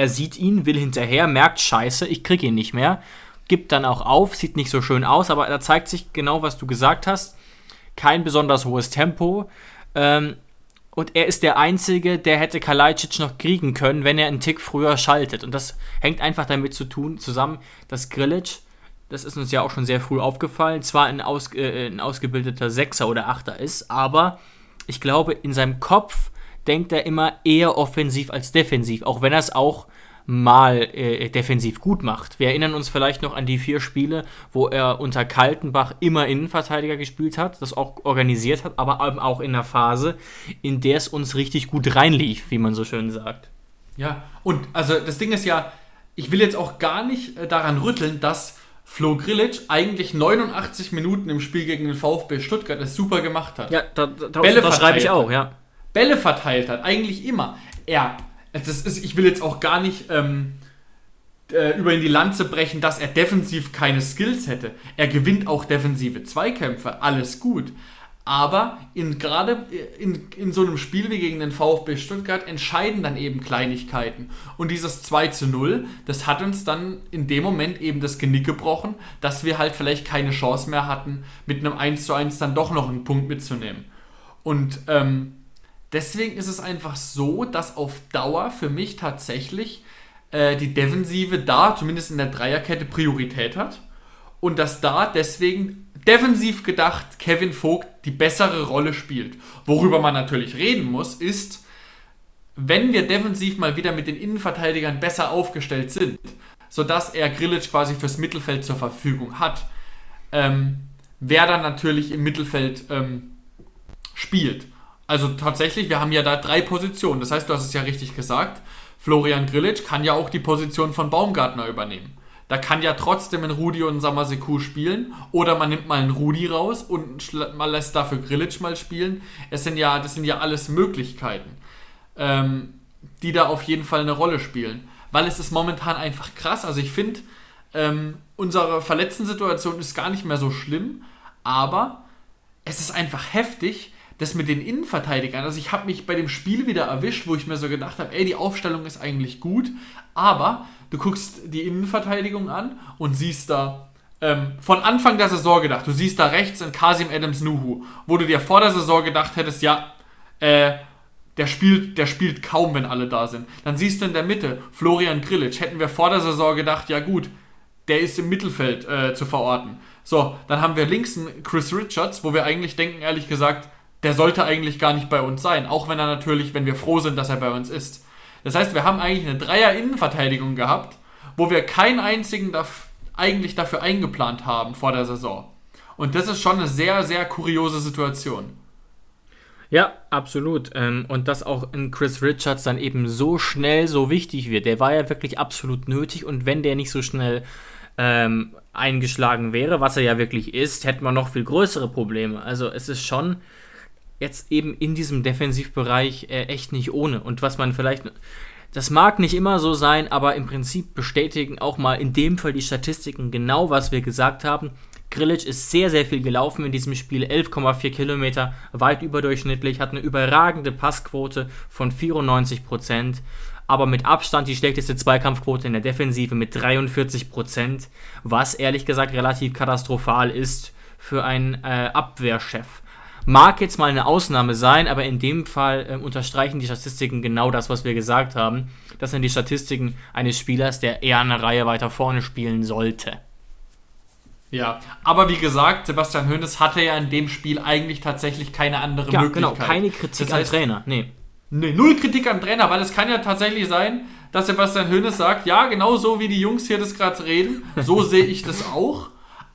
Er sieht ihn, will hinterher, merkt Scheiße, ich krieg ihn nicht mehr. Gibt dann auch auf, sieht nicht so schön aus, aber da zeigt sich genau, was du gesagt hast. Kein besonders hohes Tempo. Ähm, und er ist der Einzige, der hätte Kalajdzic noch kriegen können, wenn er einen Tick früher schaltet. Und das hängt einfach damit zu tun, zusammen, dass Grilic das ist uns ja auch schon sehr früh aufgefallen, zwar ein, aus, äh, ein ausgebildeter Sechser oder Achter ist, aber ich glaube, in seinem Kopf denkt er immer eher offensiv als defensiv, auch wenn er es auch mal äh, defensiv gut macht. Wir erinnern uns vielleicht noch an die vier Spiele, wo er unter Kaltenbach immer Innenverteidiger gespielt hat, das auch organisiert hat, aber auch in einer Phase, in der es uns richtig gut reinlief, wie man so schön sagt. Ja, und also das Ding ist ja, ich will jetzt auch gar nicht äh, daran rütteln, dass Flo Grillitsch eigentlich 89 Minuten im Spiel gegen den VfB Stuttgart es super gemacht hat. Ja, da, da, Bälle das schreibe ich auch, ja. Bälle verteilt hat, eigentlich immer. Er, das ist, ich will jetzt auch gar nicht ähm, äh, über ihn die Lanze brechen, dass er defensiv keine Skills hätte. Er gewinnt auch defensive Zweikämpfe, alles gut. Aber in, gerade in, in so einem Spiel wie gegen den VfB Stuttgart entscheiden dann eben Kleinigkeiten. Und dieses 2 zu 0, das hat uns dann in dem Moment eben das Genick gebrochen, dass wir halt vielleicht keine Chance mehr hatten, mit einem 1 zu 1 dann doch noch einen Punkt mitzunehmen. Und ähm, deswegen ist es einfach so, dass auf Dauer für mich tatsächlich äh, die Defensive da, zumindest in der Dreierkette, Priorität hat. Und dass da deswegen defensiv gedacht Kevin Vogt die bessere Rolle spielt. Worüber man natürlich reden muss, ist, wenn wir defensiv mal wieder mit den Innenverteidigern besser aufgestellt sind, sodass er Grilic quasi fürs Mittelfeld zur Verfügung hat, ähm, wer dann natürlich im Mittelfeld ähm, spielt. Also tatsächlich, wir haben ja da drei Positionen. Das heißt, du hast es ja richtig gesagt. Florian Grilic kann ja auch die Position von Baumgartner übernehmen. Da kann ja trotzdem ein Rudi und ein Samaseku spielen. Oder man nimmt mal einen Rudi raus und man lässt dafür Grilic mal spielen. Es sind ja, das sind ja alles Möglichkeiten, ähm, die da auf jeden Fall eine Rolle spielen. Weil es ist momentan einfach krass. Also ich finde, ähm, unsere Verletzten-Situation ist gar nicht mehr so schlimm. Aber es ist einfach heftig, das mit den Innenverteidigern. Also ich habe mich bei dem Spiel wieder erwischt, wo ich mir so gedacht habe, ey, die Aufstellung ist eigentlich gut, aber du guckst die Innenverteidigung an und siehst da ähm, von Anfang der Saison gedacht, du siehst da rechts in Kasim Adams Nuhu, wo du dir vor der Saison gedacht hättest, ja, äh, der spielt, der spielt kaum, wenn alle da sind. Dann siehst du in der Mitte Florian Grillitsch. Hätten wir vor der Saison gedacht, ja gut, der ist im Mittelfeld äh, zu verorten. So, dann haben wir links einen Chris Richards, wo wir eigentlich denken, ehrlich gesagt, der sollte eigentlich gar nicht bei uns sein. Auch wenn er natürlich, wenn wir froh sind, dass er bei uns ist. Das heißt, wir haben eigentlich eine Dreier-Innenverteidigung gehabt, wo wir keinen einzigen, eigentlich dafür eingeplant haben vor der Saison. Und das ist schon eine sehr, sehr kuriose Situation. Ja, absolut. Ähm, und dass auch in Chris Richards dann eben so schnell so wichtig wird. Der war ja wirklich absolut nötig und wenn der nicht so schnell ähm, eingeschlagen wäre, was er ja wirklich ist, hätten wir noch viel größere Probleme. Also es ist schon jetzt eben in diesem Defensivbereich äh, echt nicht ohne. Und was man vielleicht, das mag nicht immer so sein, aber im Prinzip bestätigen auch mal in dem Fall die Statistiken genau, was wir gesagt haben. Grillic ist sehr, sehr viel gelaufen in diesem Spiel. 11,4 Kilometer, weit überdurchschnittlich, hat eine überragende Passquote von 94 Prozent aber mit Abstand die schlechteste Zweikampfquote in der Defensive mit 43%, was ehrlich gesagt relativ katastrophal ist für einen äh, Abwehrchef. Mag jetzt mal eine Ausnahme sein, aber in dem Fall äh, unterstreichen die Statistiken genau das, was wir gesagt haben. Das sind die Statistiken eines Spielers, der eher eine Reihe weiter vorne spielen sollte. Ja, aber wie gesagt, Sebastian Hoeneß hatte ja in dem Spiel eigentlich tatsächlich keine andere ja, Möglichkeit. Genau, keine Kritik das heißt, am Trainer. Nee. Nee, null Kritik am Trainer, weil es kann ja tatsächlich sein, dass Sebastian Hoeneß sagt, ja, genau so wie die Jungs hier das gerade reden, so sehe ich das auch.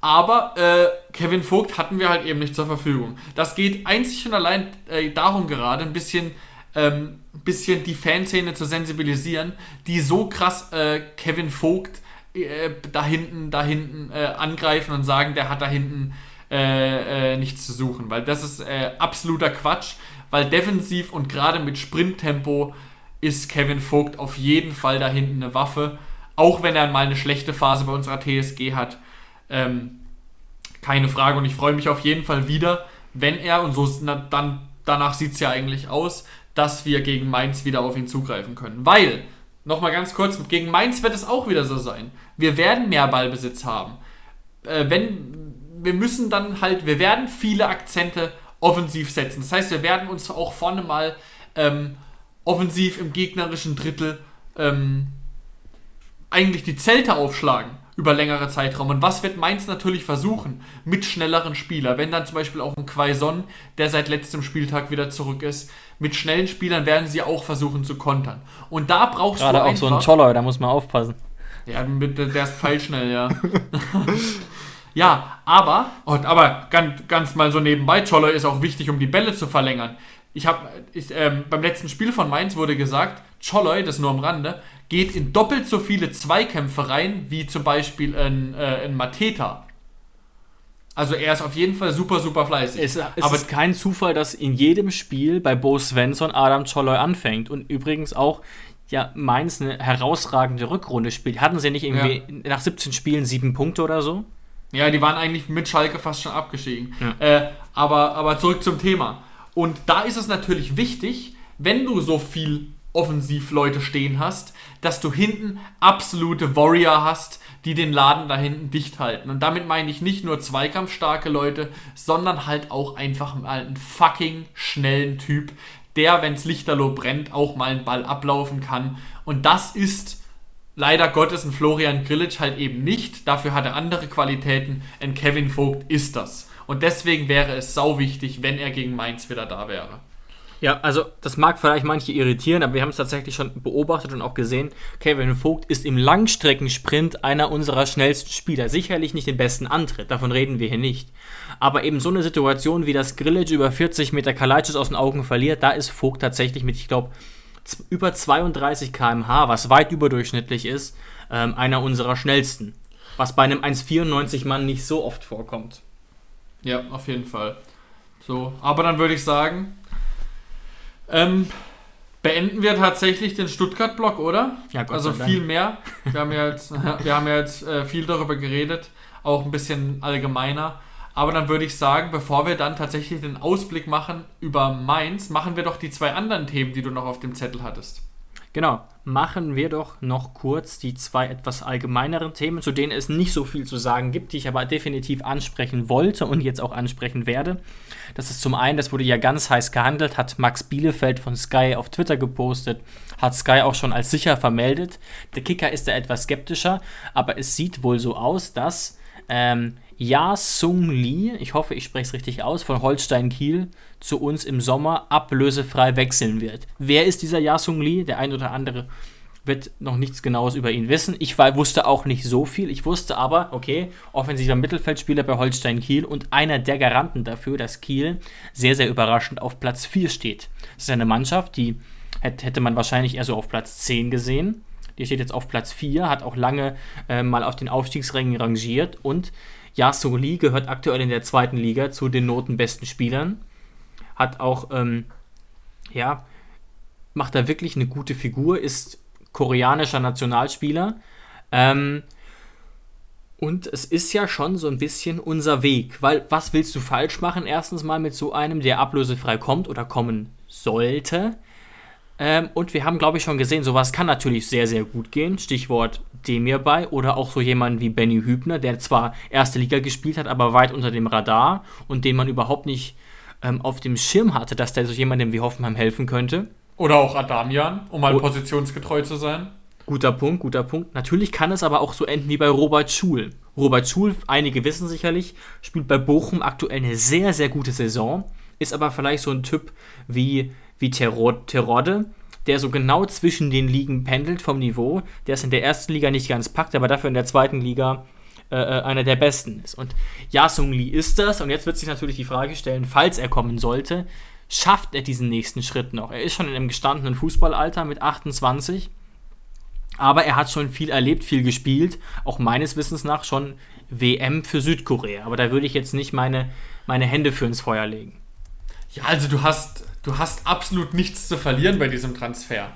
Aber äh, Kevin Vogt hatten wir halt eben nicht zur Verfügung. Das geht einzig und allein äh, darum gerade, ein bisschen, ähm, bisschen die Fanszene zu sensibilisieren, die so krass äh, Kevin Vogt äh, da hinten, da hinten äh, angreifen und sagen, der hat da hinten äh, nichts zu suchen. Weil das ist absoluter Quatsch weil defensiv und gerade mit Sprinttempo ist Kevin Vogt auf jeden Fall da hinten eine Waffe. Auch wenn er mal eine schlechte Phase bei unserer TSG hat. Ähm, keine Frage. Und ich freue mich auf jeden Fall wieder, wenn er, und so na, dann danach sieht es ja eigentlich aus, dass wir gegen Mainz wieder auf ihn zugreifen können. Weil, nochmal ganz kurz, gegen Mainz wird es auch wieder so sein. Wir werden mehr Ballbesitz haben. Äh, wenn, wir müssen dann halt, wir werden viele Akzente offensiv setzen. Das heißt, wir werden uns auch vorne mal ähm, offensiv im gegnerischen Drittel ähm, eigentlich die Zelte aufschlagen über längere Zeitraum. Und was wird Mainz natürlich versuchen? Mit schnelleren Spielern. Wenn dann zum Beispiel auch ein Quaison, der seit letztem Spieltag wieder zurück ist, mit schnellen Spielern werden sie auch versuchen zu kontern. Und da brauchst Gerade du auch so ein Choller, da muss man aufpassen. Ja, der ist pfeilschnell, ja. Ja, aber, aber ganz, ganz mal so nebenbei, Choller ist auch wichtig, um die Bälle zu verlängern. Ich habe ähm, beim letzten Spiel von Mainz wurde gesagt, Choloy, das nur am Rande, geht in doppelt so viele Zweikämpfe rein, wie zum Beispiel ein, äh, ein Mateta. Also er ist auf jeden Fall super, super fleißig. Es, es Aber ist kein Zufall, dass in jedem Spiel bei Bo Svensson Adam Choloy anfängt. Und übrigens auch ja Mainz eine herausragende Rückrunde spielt. Hatten sie nicht irgendwie ja. nach 17 Spielen sieben Punkte oder so? Ja, die waren eigentlich mit Schalke fast schon abgestiegen. Ja. Äh, aber, aber zurück zum Thema. Und da ist es natürlich wichtig, wenn du so viel Offensivleute stehen hast, dass du hinten absolute Warrior hast, die den Laden da hinten dicht halten. Und damit meine ich nicht nur zweikampfstarke Leute, sondern halt auch einfach mal einen fucking schnellen Typ, der, wenn es Lichterloh brennt, auch mal einen Ball ablaufen kann. Und das ist Leider Gottes ein Florian Grillitsch halt eben nicht. Dafür hat er andere Qualitäten. Ein Kevin Vogt ist das. Und deswegen wäre es sau wichtig, wenn er gegen Mainz wieder da wäre. Ja, also das mag vielleicht manche irritieren, aber wir haben es tatsächlich schon beobachtet und auch gesehen. Kevin Vogt ist im Langstreckensprint einer unserer schnellsten Spieler. Sicherlich nicht den besten Antritt, davon reden wir hier nicht. Aber eben so eine Situation, wie das Grillage über 40 Meter Kalajdzic aus den Augen verliert, da ist Vogt tatsächlich mit, ich glaube, über 32 km/h, was weit überdurchschnittlich ist, ähm, einer unserer schnellsten. Was bei einem 1,94 Mann nicht so oft vorkommt. Ja, auf jeden Fall. So, aber dann würde ich sagen, ähm, beenden wir tatsächlich den Stuttgart-Block, oder? Ja, Gott Also viel mehr. Wir haben ja jetzt, wir haben ja jetzt äh, viel darüber geredet, auch ein bisschen allgemeiner. Aber dann würde ich sagen, bevor wir dann tatsächlich den Ausblick machen über Mainz, machen wir doch die zwei anderen Themen, die du noch auf dem Zettel hattest. Genau, machen wir doch noch kurz die zwei etwas allgemeineren Themen, zu denen es nicht so viel zu sagen gibt, die ich aber definitiv ansprechen wollte und jetzt auch ansprechen werde. Das ist zum einen, das wurde ja ganz heiß gehandelt, hat Max Bielefeld von Sky auf Twitter gepostet, hat Sky auch schon als sicher vermeldet. Der Kicker ist da etwas skeptischer, aber es sieht wohl so aus, dass ähm, Ja Sung Lee, ich hoffe, ich spreche es richtig aus, von Holstein Kiel zu uns im Sommer ablösefrei wechseln wird. Wer ist dieser Ja Sung Lee? Der ein oder andere wird noch nichts Genaues über ihn wissen. Ich war, wusste auch nicht so viel. Ich wusste aber, okay, offensiver Mittelfeldspieler bei Holstein Kiel und einer der Garanten dafür, dass Kiel sehr, sehr überraschend auf Platz 4 steht. Das ist eine Mannschaft, die hätte man wahrscheinlich eher so auf Platz 10 gesehen. Die steht jetzt auf Platz 4, hat auch lange äh, mal auf den Aufstiegsrängen rangiert und Yasu Lee gehört aktuell in der zweiten Liga zu den notenbesten Spielern. Hat auch, ähm, ja, macht da wirklich eine gute Figur, ist koreanischer Nationalspieler. Ähm, und es ist ja schon so ein bisschen unser Weg, weil was willst du falsch machen? Erstens mal mit so einem, der ablösefrei kommt oder kommen sollte. Ähm, und wir haben, glaube ich, schon gesehen, sowas kann natürlich sehr, sehr gut gehen. Stichwort Demir bei oder auch so jemand wie Benny Hübner, der zwar erste Liga gespielt hat, aber weit unter dem Radar und den man überhaupt nicht ähm, auf dem Schirm hatte, dass der so jemandem wie Hoffenheim helfen könnte. Oder auch Adamian, um mal oh. positionsgetreu zu sein. Guter Punkt, guter Punkt. Natürlich kann es aber auch so enden wie bei Robert Schul. Robert Schul, einige wissen sicherlich, spielt bei Bochum aktuell eine sehr, sehr gute Saison, ist aber vielleicht so ein Typ wie wie Terodde, der so genau zwischen den Ligen pendelt vom Niveau, der es in der ersten Liga nicht ganz packt, aber dafür in der zweiten Liga äh, äh einer der besten ist. Und Yasung Lee ist das. Und jetzt wird sich natürlich die Frage stellen, falls er kommen sollte, schafft er diesen nächsten Schritt noch? Er ist schon in einem gestandenen Fußballalter mit 28. Aber er hat schon viel erlebt, viel gespielt, auch meines Wissens nach schon WM für Südkorea. Aber da würde ich jetzt nicht meine, meine Hände für ins Feuer legen. Ja, also du hast du hast absolut nichts zu verlieren bei diesem Transfer.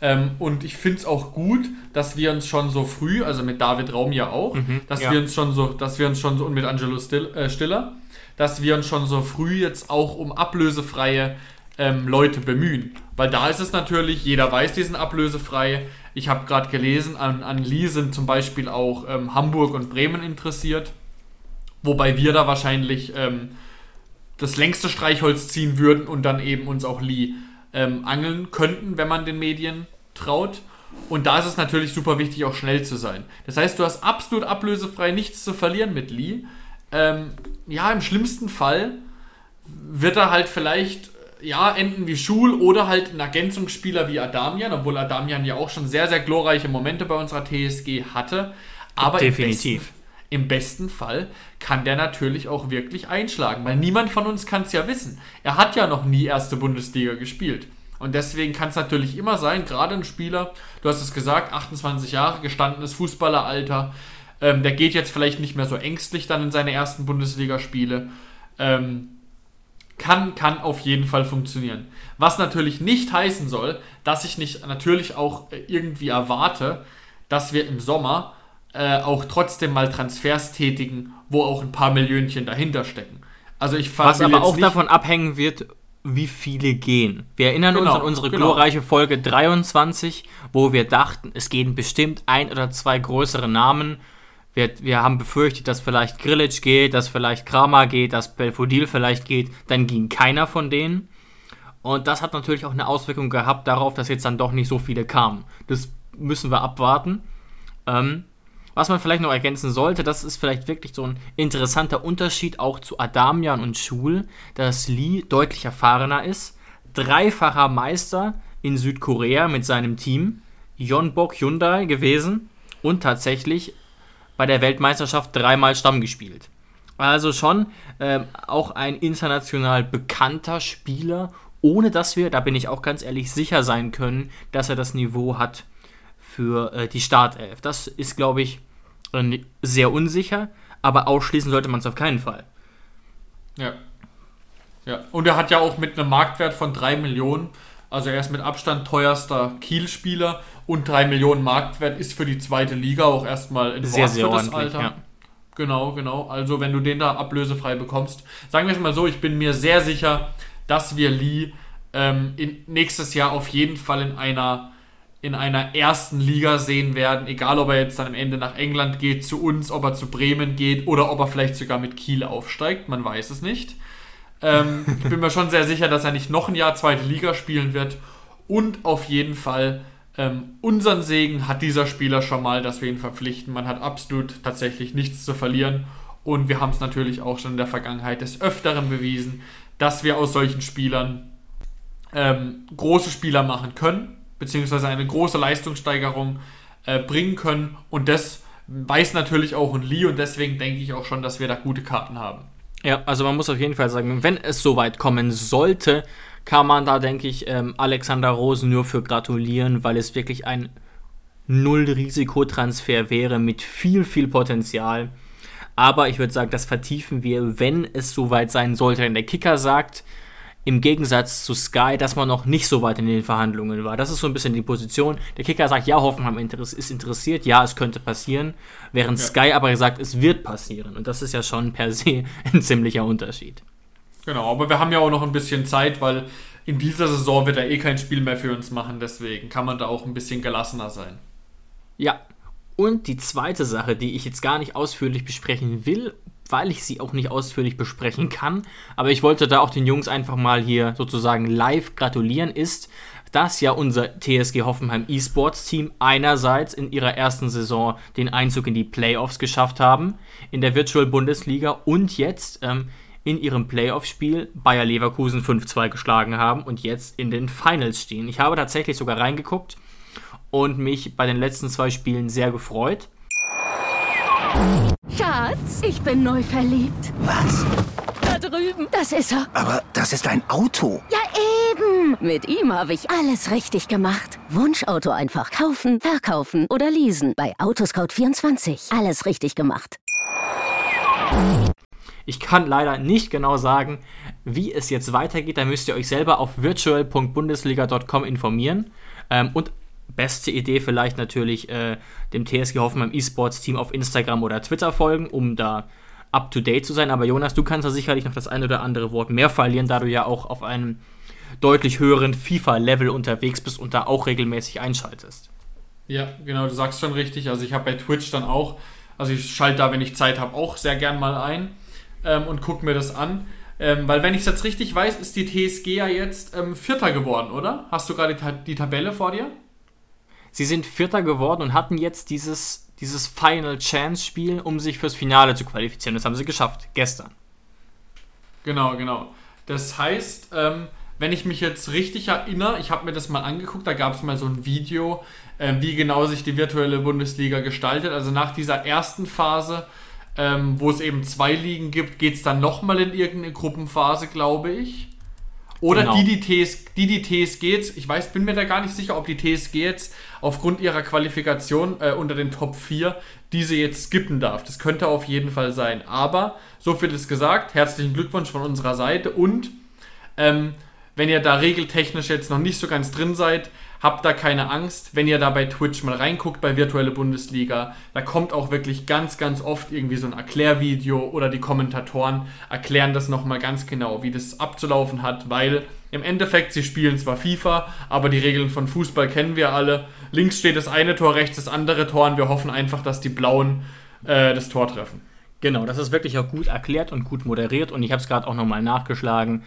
Ähm, und ich finde es auch gut, dass wir uns schon so früh, also mit David Raum ja auch, mhm, dass ja. wir uns schon so, dass wir uns schon so, und mit Angelo Still, äh, Stiller, dass wir uns schon so früh jetzt auch um ablösefreie ähm, Leute bemühen. Weil da ist es natürlich, jeder weiß, die sind ablösefrei. Ich habe gerade gelesen, an, an Lee sind zum Beispiel auch ähm, Hamburg und Bremen interessiert. Wobei wir da wahrscheinlich ähm, das längste Streichholz ziehen würden und dann eben uns auch Lee ähm, angeln könnten, wenn man den Medien traut. Und da ist es natürlich super wichtig, auch schnell zu sein. Das heißt, du hast absolut ablösefrei nichts zu verlieren mit Lee. Ähm, ja, im schlimmsten Fall wird er halt vielleicht ja, enden wie Schul oder halt ein Ergänzungsspieler wie Adamian, obwohl Adamian ja auch schon sehr, sehr glorreiche Momente bei unserer TSG hatte. Aber definitiv im besten Fall kann der natürlich auch wirklich einschlagen, weil niemand von uns kann es ja wissen. Er hat ja noch nie erste Bundesliga gespielt. Und deswegen kann es natürlich immer sein, gerade ein Spieler, du hast es gesagt, 28 Jahre, gestandenes Fußballeralter, ähm, der geht jetzt vielleicht nicht mehr so ängstlich dann in seine ersten Bundesligaspiele. Ähm, kann, kann auf jeden Fall funktionieren. Was natürlich nicht heißen soll, dass ich nicht natürlich auch äh, irgendwie erwarte, dass wir im Sommer äh, auch trotzdem mal Transfers tätigen, wo auch ein paar Millionchen dahinter stecken. Also ich Was aber auch davon abhängen wird, wie viele gehen. Wir erinnern genau, uns an unsere genau. glorreiche Folge 23, wo wir dachten, es gehen bestimmt ein oder zwei größere Namen. Wir, wir haben befürchtet, dass vielleicht Grilic geht, dass vielleicht Kramer geht, dass Belfodil vielleicht geht. Dann ging keiner von denen. Und das hat natürlich auch eine Auswirkung gehabt darauf, dass jetzt dann doch nicht so viele kamen. Das müssen wir abwarten. Ähm, was man vielleicht noch ergänzen sollte, das ist vielleicht wirklich so ein interessanter Unterschied auch zu Adamian und Schul, dass Lee deutlich erfahrener ist, dreifacher Meister in Südkorea mit seinem Team, Yeonbok Hyundai gewesen und tatsächlich bei der Weltmeisterschaft dreimal Stamm gespielt. Also schon ähm, auch ein international bekannter Spieler, ohne dass wir, da bin ich auch ganz ehrlich, sicher sein können, dass er das Niveau hat für äh, die Startelf. Das ist, glaube ich, äh, sehr unsicher, aber ausschließen sollte man es auf keinen Fall. Ja. Ja, und er hat ja auch mit einem Marktwert von 3 Millionen, also er ist mit Abstand teuerster Kiel-Spieler und 3 Millionen Marktwert ist für die zweite Liga auch erstmal ein sehr, sehr für das Alter. Ja. Genau, genau. Also wenn du den da ablösefrei bekommst, sagen wir es mal so, ich bin mir sehr sicher, dass wir Lee ähm, in, nächstes Jahr auf jeden Fall in einer in einer ersten Liga sehen werden, egal ob er jetzt dann am Ende nach England geht, zu uns, ob er zu Bremen geht oder ob er vielleicht sogar mit Kiel aufsteigt, man weiß es nicht. Ähm, ich bin mir schon sehr sicher, dass er nicht noch ein Jahr zweite Liga spielen wird und auf jeden Fall ähm, unseren Segen hat dieser Spieler schon mal, dass wir ihn verpflichten. Man hat absolut tatsächlich nichts zu verlieren und wir haben es natürlich auch schon in der Vergangenheit des Öfteren bewiesen, dass wir aus solchen Spielern ähm, große Spieler machen können beziehungsweise eine große Leistungssteigerung äh, bringen können. Und das weiß natürlich auch ein Lee und deswegen denke ich auch schon, dass wir da gute Karten haben. Ja, also man muss auf jeden Fall sagen, wenn es soweit kommen sollte, kann man da, denke ich, ähm, Alexander Rosen nur für gratulieren, weil es wirklich ein Null-Risikotransfer wäre mit viel, viel Potenzial. Aber ich würde sagen, das vertiefen wir, wenn es soweit sein sollte. Denn der Kicker sagt, im Gegensatz zu Sky, dass man noch nicht so weit in den Verhandlungen war. Das ist so ein bisschen die Position. Der Kicker sagt, ja, Hoffenheim ist interessiert, ja, es könnte passieren, während ja. Sky aber sagt, es wird passieren. Und das ist ja schon per se ein ziemlicher Unterschied. Genau, aber wir haben ja auch noch ein bisschen Zeit, weil in dieser Saison wird er eh kein Spiel mehr für uns machen, deswegen kann man da auch ein bisschen gelassener sein. Ja. Und die zweite Sache, die ich jetzt gar nicht ausführlich besprechen will, weil ich sie auch nicht ausführlich besprechen kann, aber ich wollte da auch den Jungs einfach mal hier sozusagen live gratulieren, ist, dass ja unser TSG Hoffenheim E-Sports Team einerseits in ihrer ersten Saison den Einzug in die Playoffs geschafft haben, in der Virtual Bundesliga und jetzt ähm, in ihrem Playoff-Spiel Bayer Leverkusen 5-2 geschlagen haben und jetzt in den Finals stehen. Ich habe tatsächlich sogar reingeguckt und mich bei den letzten zwei Spielen sehr gefreut. Schatz, ich bin neu verliebt. Was? Da drüben. Das ist er. Aber das ist ein Auto. Ja, eben. Mit ihm habe ich alles richtig gemacht. Wunschauto einfach kaufen, verkaufen oder leasen. Bei Autoscout24. Alles richtig gemacht. Ich kann leider nicht genau sagen, wie es jetzt weitergeht. Da müsst ihr euch selber auf virtual.bundesliga.com informieren. Ähm, und beste Idee vielleicht natürlich äh, dem TSG Hoffenheim E-Sports Team auf Instagram oder Twitter folgen, um da up to date zu sein. Aber Jonas, du kannst da sicherlich noch das ein oder andere Wort mehr verlieren, da du ja auch auf einem deutlich höheren FIFA-Level unterwegs bist und da auch regelmäßig einschaltest. Ja, genau, du sagst schon richtig. Also ich habe bei Twitch dann auch, also ich schalte da, wenn ich Zeit habe, auch sehr gern mal ein ähm, und gucke mir das an. Ähm, weil wenn ich es jetzt richtig weiß, ist die TSG ja jetzt ähm, Vierter geworden, oder? Hast du gerade die, die Tabelle vor dir? Sie sind Vierter geworden und hatten jetzt dieses, dieses Final Chance Spiel, um sich fürs Finale zu qualifizieren. Das haben sie geschafft, gestern. Genau, genau. Das heißt, ähm, wenn ich mich jetzt richtig erinnere, ich habe mir das mal angeguckt, da gab es mal so ein Video, äh, wie genau sich die virtuelle Bundesliga gestaltet. Also nach dieser ersten Phase, ähm, wo es eben zwei Ligen gibt, geht es dann nochmal in irgendeine Gruppenphase, glaube ich. Oder genau. die, die, TS, die, die TSG jetzt, ich weiß, bin mir da gar nicht sicher, ob die TSG jetzt aufgrund ihrer Qualifikation äh, unter den Top 4 diese jetzt skippen darf. Das könnte auf jeden Fall sein. Aber, so viel ist gesagt, herzlichen Glückwunsch von unserer Seite und ähm, wenn ihr da regeltechnisch jetzt noch nicht so ganz drin seid, Habt da keine Angst, wenn ihr da bei Twitch mal reinguckt bei Virtuelle Bundesliga. Da kommt auch wirklich ganz, ganz oft irgendwie so ein Erklärvideo oder die Kommentatoren erklären das nochmal ganz genau, wie das abzulaufen hat, weil im Endeffekt, sie spielen zwar FIFA, aber die Regeln von Fußball kennen wir alle. Links steht das eine Tor, rechts das andere Tor und wir hoffen einfach, dass die Blauen äh, das Tor treffen. Genau, das ist wirklich auch gut erklärt und gut moderiert und ich habe es gerade auch nochmal nachgeschlagen.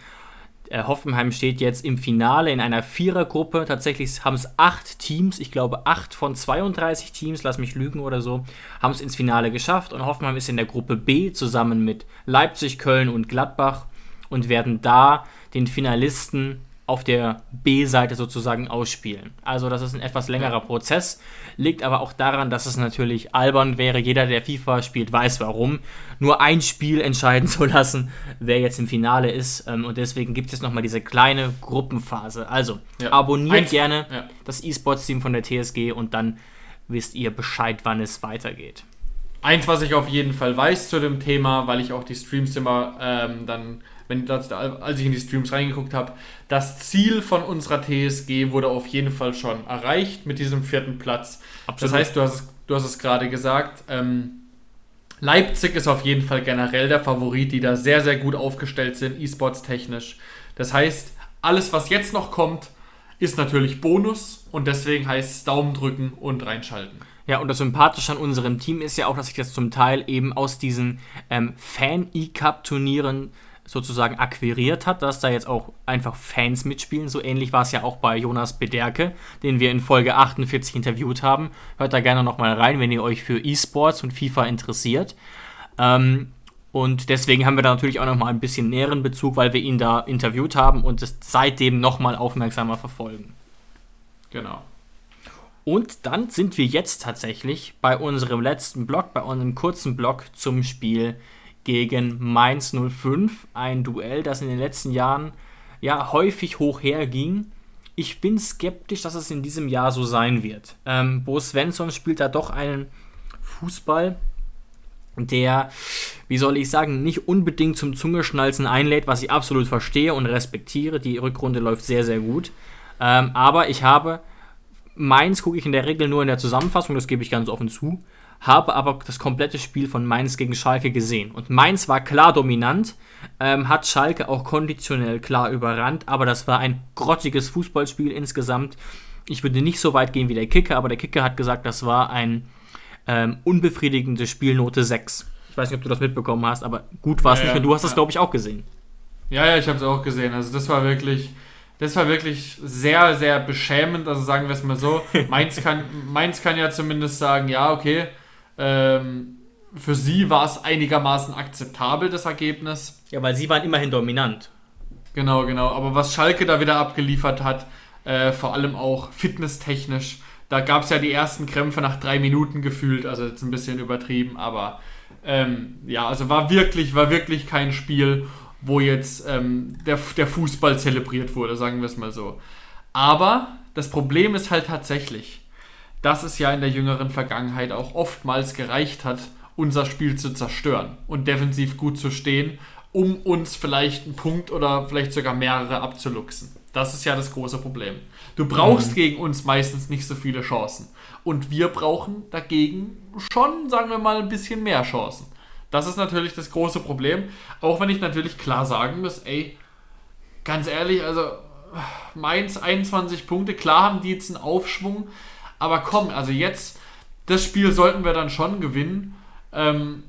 Äh, Hoffenheim steht jetzt im Finale in einer Vierergruppe. Tatsächlich haben es acht Teams, ich glaube acht von 32 Teams, lass mich lügen oder so, haben es ins Finale geschafft. Und Hoffenheim ist in der Gruppe B zusammen mit Leipzig, Köln und Gladbach und werden da den Finalisten auf der B-Seite sozusagen ausspielen. Also das ist ein etwas längerer Prozess, liegt aber auch daran, dass es natürlich albern wäre, jeder, der FIFA spielt, weiß warum, nur ein Spiel entscheiden zu lassen, wer jetzt im Finale ist. Ähm, und deswegen gibt es nochmal diese kleine Gruppenphase. Also ja. abonniert Eins, gerne ja. das E-Sports-Team von der TSG und dann wisst ihr Bescheid, wann es weitergeht. Eins, was ich auf jeden Fall weiß zu dem Thema, weil ich auch die Streams immer ähm, dann wenn das, als ich in die Streams reingeguckt habe, das Ziel von unserer TSG wurde auf jeden Fall schon erreicht mit diesem vierten Platz. Absolut. Das heißt, du hast, du hast es gerade gesagt, ähm, Leipzig ist auf jeden Fall generell der Favorit, die da sehr, sehr gut aufgestellt sind, E-Sports technisch. Das heißt, alles, was jetzt noch kommt, ist natürlich Bonus und deswegen heißt es Daumen drücken und reinschalten. Ja, und das Sympathische an unserem Team ist ja auch, dass sich das zum Teil eben aus diesen ähm, Fan-E-Cup-Turnieren sozusagen akquiriert hat, dass da jetzt auch einfach Fans mitspielen. So ähnlich war es ja auch bei Jonas Bederke, den wir in Folge 48 interviewt haben. Hört da gerne nochmal rein, wenn ihr euch für E-Sports und FIFA interessiert. Ähm, und deswegen haben wir da natürlich auch nochmal ein bisschen näheren Bezug, weil wir ihn da interviewt haben und es seitdem nochmal aufmerksamer verfolgen. Genau. Und dann sind wir jetzt tatsächlich bei unserem letzten Block, bei unserem kurzen Block zum Spiel gegen Mainz 05. Ein Duell, das in den letzten Jahren ja häufig hoch herging. Ich bin skeptisch, dass es in diesem Jahr so sein wird. Ähm, Bo Svensson spielt da doch einen Fußball, der, wie soll ich sagen, nicht unbedingt zum Zungeschnalzen einlädt, was ich absolut verstehe und respektiere. Die Rückrunde läuft sehr, sehr gut. Ähm, aber ich habe Mainz gucke ich in der Regel nur in der Zusammenfassung, das gebe ich ganz offen zu, habe aber das komplette Spiel von Mainz gegen Schalke gesehen. Und Mainz war klar dominant, ähm, hat Schalke auch konditionell klar überrannt, aber das war ein grottiges Fußballspiel insgesamt. Ich würde nicht so weit gehen wie der Kicker, aber der Kicker hat gesagt, das war ein ähm, unbefriedigende Spielnote 6. Ich weiß nicht, ob du das mitbekommen hast, aber gut war es Ja, nicht und du hast das, ja. glaube ich, auch gesehen. Ja, ja, ich habe es auch gesehen. Also das war wirklich, das war wirklich sehr, sehr beschämend. Also sagen wir es mal so. Mainz kann, Mainz kann ja zumindest sagen, ja, okay, ähm, für sie war es einigermaßen akzeptabel, das Ergebnis. Ja, weil sie waren immerhin dominant. Genau, genau. Aber was Schalke da wieder abgeliefert hat, äh, vor allem auch fitnesstechnisch, da gab es ja die ersten Krämpfe nach drei Minuten gefühlt, also jetzt ein bisschen übertrieben, aber ähm, ja, also war wirklich, war wirklich kein Spiel, wo jetzt ähm, der, der Fußball zelebriert wurde, sagen wir es mal so. Aber das Problem ist halt tatsächlich, dass es ja in der jüngeren Vergangenheit auch oftmals gereicht hat, unser Spiel zu zerstören und defensiv gut zu stehen, um uns vielleicht einen Punkt oder vielleicht sogar mehrere abzuluxen. Das ist ja das große Problem. Du brauchst gegen uns meistens nicht so viele Chancen. Und wir brauchen dagegen schon, sagen wir mal, ein bisschen mehr Chancen. Das ist natürlich das große Problem. Auch wenn ich natürlich klar sagen muss, ey, ganz ehrlich, also Mainz 21 Punkte, klar haben die jetzt einen Aufschwung, aber komm, also jetzt, das Spiel sollten wir dann schon gewinnen, ähm,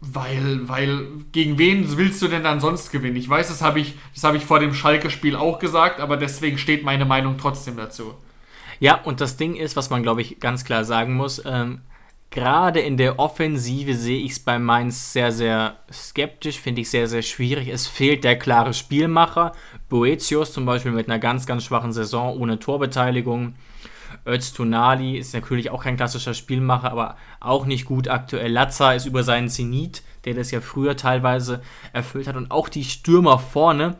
weil, weil, gegen wen willst du denn dann sonst gewinnen? Ich weiß, das habe ich, habe ich vor dem Schalke-Spiel auch gesagt, aber deswegen steht meine Meinung trotzdem dazu. Ja, und das Ding ist, was man, glaube ich, ganz klar sagen muss, ähm, gerade in der Offensive sehe ich es bei Mainz sehr, sehr skeptisch, finde ich sehr, sehr schwierig. Es fehlt der klare Spielmacher. Boetius zum Beispiel mit einer ganz, ganz schwachen Saison ohne Torbeteiligung. Öztunali ist natürlich auch kein klassischer Spielmacher, aber auch nicht gut aktuell. Latza ist über seinen Zenit, der das ja früher teilweise erfüllt hat. Und auch die Stürmer vorne,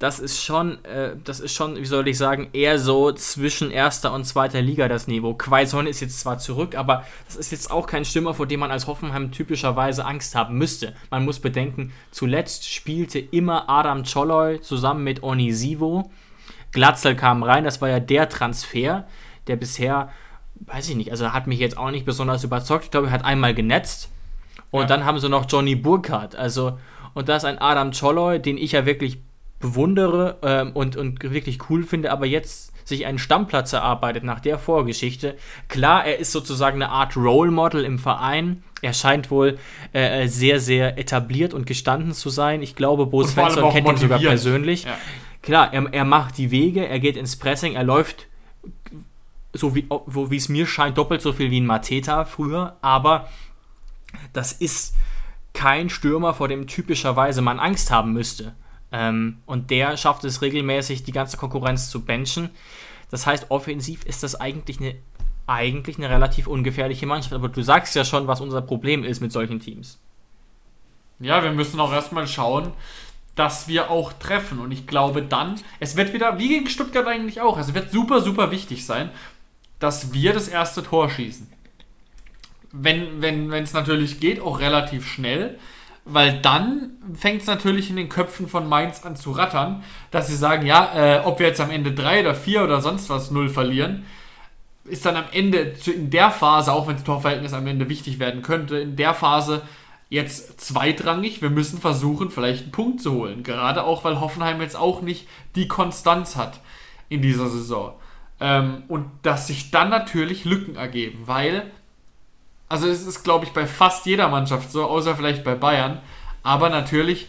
das ist schon, äh, das ist schon, wie soll ich sagen, eher so zwischen erster und zweiter Liga das Niveau. Quaison ist jetzt zwar zurück, aber das ist jetzt auch kein Stürmer, vor dem man als Hoffenheim typischerweise Angst haben müsste. Man muss bedenken, zuletzt spielte immer Adam Czoloi zusammen mit Onisivo. Glatzel kam rein, das war ja der Transfer, der bisher, weiß ich nicht, also hat mich jetzt auch nicht besonders überzeugt. Ich glaube, er hat einmal genetzt. Und Ja. dann haben sie noch Johnny Burkhardt. Also, und da ist ein Adam Czoloi, den ich ja wirklich bewundere ähm, und, und wirklich cool finde, aber jetzt sich einen Stammplatz erarbeitet nach der Vorgeschichte. Klar, er ist sozusagen eine Art Role Model im Verein. Er scheint wohl äh, sehr, sehr etabliert und gestanden zu sein. Ich glaube, Bo Svensson kennt ihn sogar motiviert. persönlich. Ja. Klar, er, er macht die Wege, er geht ins Pressing, er läuft so wie es mir scheint, doppelt so viel wie ein Mateta früher, aber das ist kein Stürmer, vor dem typischerweise man Angst haben müsste. Ähm, und der schafft es regelmäßig, die ganze Konkurrenz zu benchen. Das heißt, offensiv ist das eigentlich eine, eigentlich eine relativ ungefährliche Mannschaft. Aber du sagst ja schon, was unser Problem ist mit solchen Teams. Ja, wir müssen auch erstmal schauen, dass wir auch treffen. Und ich glaube dann, es wird wieder, wie gegen Stuttgart eigentlich auch, es wird super, super wichtig sein, dass wir das erste Tor schießen. Wenn wenn wenn, es natürlich geht, auch relativ schnell, weil dann fängt es natürlich in den Köpfen von Mainz an zu rattern, dass sie sagen, ja, äh, ob wir jetzt am Ende drei oder vier oder sonst was null verlieren, ist dann am Ende in der Phase, auch wenn das Torverhältnis am Ende wichtig werden könnte, in der Phase jetzt zweitrangig. Wir müssen versuchen, vielleicht einen Punkt zu holen. Gerade auch, weil Hoffenheim jetzt auch nicht die Konstanz hat in dieser Saison. Ähm, und dass sich dann natürlich Lücken ergeben, weil, also es ist, glaube ich, bei fast jeder Mannschaft so, außer vielleicht bei Bayern, aber natürlich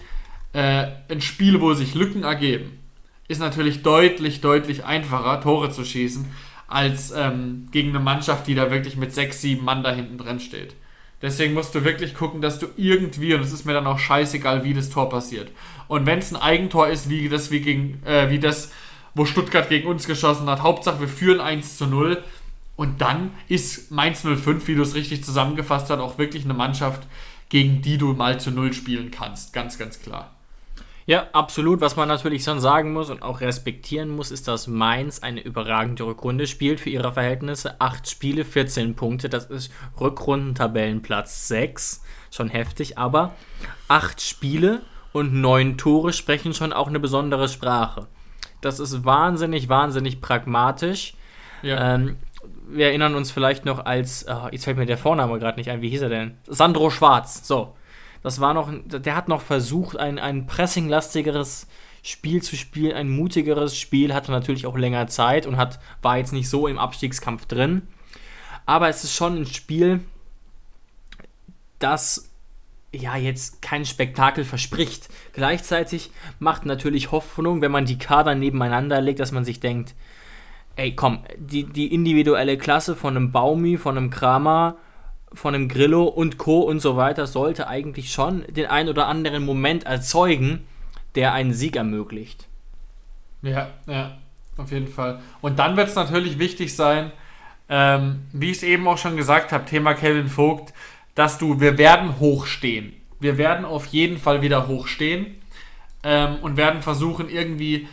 äh, ein Spiel, wo sich Lücken ergeben, ist natürlich deutlich, deutlich einfacher, Tore zu schießen, als ähm, gegen eine Mannschaft, die da wirklich mit sechs, sieben Mann da hinten drin steht. Deswegen musst du wirklich gucken, dass du irgendwie, und es ist mir dann auch scheißegal, wie das Tor passiert. Und wenn es ein Eigentor ist, wie das, wie gegen, äh, wie das wo Stuttgart gegen uns geschossen hat. Hauptsache, wir führen 1 zu 0. Und dann ist Mainz 05, wie du es richtig zusammengefasst hast, auch wirklich eine Mannschaft, gegen die du mal zu 0 spielen kannst. Ganz, ganz klar. Ja, absolut. Was man natürlich schon sagen muss und auch respektieren muss, ist, dass Mainz eine überragende Rückrunde spielt für ihre Verhältnisse. Acht Spiele, 14 Punkte. Das ist Rückrundentabellenplatz 6. Schon heftig, aber acht Spiele und neun Tore sprechen schon auch eine besondere Sprache. Das ist wahnsinnig, wahnsinnig pragmatisch. Ja. Ähm, wir erinnern uns vielleicht noch als, oh, jetzt fällt mir der Vorname gerade nicht ein, wie hieß er denn? Sandro Schwarz, so. Das war noch, der hat noch versucht, ein, ein pressinglastigeres Spiel zu spielen, ein mutigeres Spiel, hatte natürlich auch länger Zeit und hat, war jetzt nicht so im Abstiegskampf drin. Aber es ist schon ein Spiel, das ja jetzt kein Spektakel verspricht. Gleichzeitig macht natürlich Hoffnung, wenn man die Kader nebeneinander legt, dass man sich denkt, ey komm, die, die individuelle Klasse von einem Baumi, von einem Kramer, von einem Grillo und Co. und so weiter sollte eigentlich schon den ein oder anderen Moment erzeugen, der einen Sieg ermöglicht. Ja, ja, auf jeden Fall. Und dann wird es natürlich wichtig sein, ähm, wie ich es eben auch schon gesagt habe, Thema Kevin Vogt, dass du, wir werden hochstehen. Wir werden auf jeden Fall wieder hochstehen ähm, und werden versuchen, irgendwie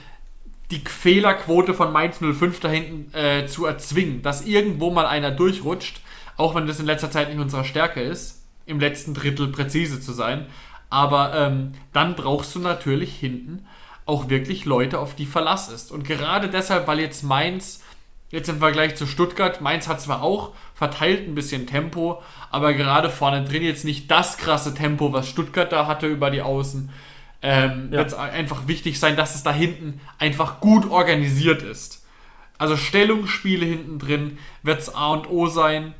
die Fehlerquote von Mainz 05 da hinten äh, zu erzwingen, dass irgendwo mal einer durchrutscht auch wenn das in letzter Zeit nicht unsere Stärke ist, im letzten Drittel präzise zu sein. Aber ähm, dann brauchst du natürlich hinten auch wirklich Leute, auf die Verlass ist. Und gerade deshalb, weil jetzt Mainz, jetzt im Vergleich zu Stuttgart, Mainz hat zwar auch verteilt ein bisschen Tempo, aber gerade vorne drin jetzt nicht das krasse Tempo, was Stuttgart da hatte über die Außen. Ähm, ja. Wird es einfach wichtig sein, dass es da hinten einfach gut organisiert ist. Also Stellungsspiele hinten drin wird es A und O sein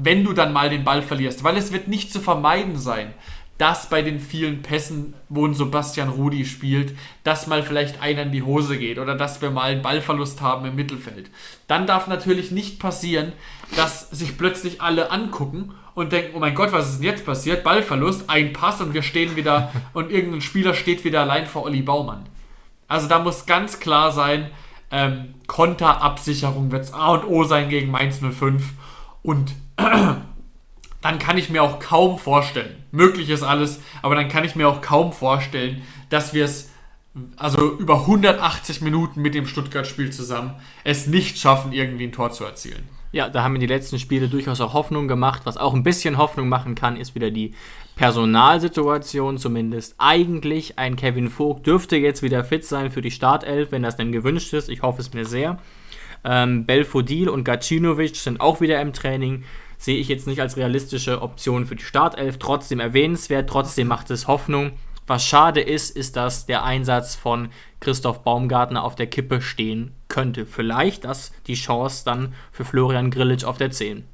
wenn du dann mal den Ball verlierst. Weil es wird nicht zu vermeiden sein, dass bei den vielen Pässen, wo ein Sebastian Rudi spielt, dass mal vielleicht einer in die Hose geht oder dass wir mal einen Ballverlust haben im Mittelfeld. Dann darf natürlich nicht passieren, dass sich plötzlich alle angucken und denken, oh mein Gott, was ist denn jetzt passiert? Ballverlust, ein Pass und wir stehen wieder und irgendein Spieler steht wieder allein vor Olli Baumann. Also da muss ganz klar sein, ähm, Konterabsicherung wird es A und O sein gegen Mainz 05 und dann kann ich mir auch kaum vorstellen, möglich ist alles, aber dann kann ich mir auch kaum vorstellen, dass wir es also über 180 Minuten mit dem Stuttgart-Spiel zusammen es nicht schaffen, irgendwie ein Tor zu erzielen. Ja, da haben wir die letzten Spiele durchaus auch Hoffnung gemacht. Was auch ein bisschen Hoffnung machen kann, ist wieder die Personalsituation. Zumindest eigentlich ein Kevin Vogt dürfte jetzt wieder fit sein für die Startelf, wenn das denn gewünscht ist. Ich hoffe es mir sehr. Ähm, Belfodil und Gacinovic sind auch wieder im Training sehe ich jetzt nicht als realistische Option für die Startelf. Trotzdem erwähnenswert, trotzdem macht es Hoffnung. Was schade ist, ist, dass der Einsatz von Christoph Baumgartner auf der Kippe stehen könnte. Vielleicht das die Chance dann für Florian Grillitsch auf der 10.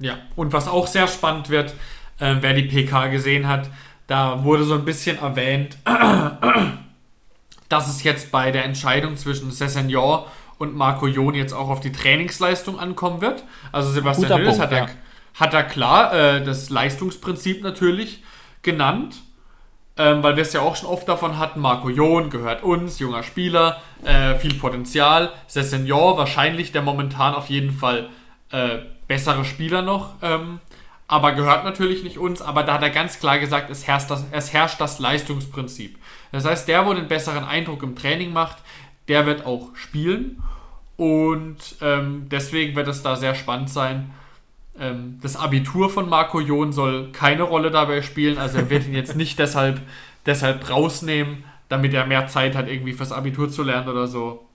Ja, und was auch sehr spannend wird, äh, wer die PK gesehen hat, da wurde so ein bisschen erwähnt, dass es jetzt bei der Entscheidung zwischen Cessignon und Marco Jon jetzt auch auf die Trainingsleistung ankommen wird. Also Sebastian Guter Hills hat, ja. er, hat er klar äh, das Leistungsprinzip natürlich genannt, ähm, weil wir es ja auch schon oft davon hatten, Marco Jon gehört uns, junger Spieler, äh, viel Potenzial. Senior wahrscheinlich der momentan auf jeden Fall äh, bessere Spieler noch, ähm, aber gehört natürlich nicht uns. Aber da hat er ganz klar gesagt, es herrscht das, es herrscht das Leistungsprinzip. Das heißt, der, wo den besseren Eindruck im Training macht, der wird auch spielen. Und ähm, deswegen wird es da sehr spannend sein. Ähm, das Abitur von Marco Jon soll keine Rolle dabei spielen. Also er wird ihn jetzt nicht deshalb, deshalb rausnehmen, damit er mehr Zeit hat, irgendwie fürs Abitur zu lernen oder so.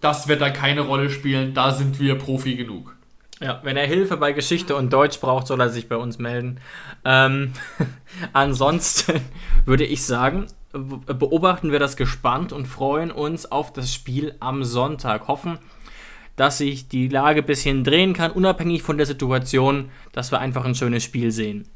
Das wird da keine Rolle spielen. Da sind wir Profi genug. Ja, wenn er Hilfe bei Geschichte und Deutsch braucht, soll er sich bei uns melden. Ähm, ansonsten würde ich sagen, beobachten wir das gespannt und freuen uns auf das Spiel am Sonntag. Hoffen, dass sich die Lage ein bisschen drehen kann, unabhängig von der Situation, dass wir einfach ein schönes Spiel sehen.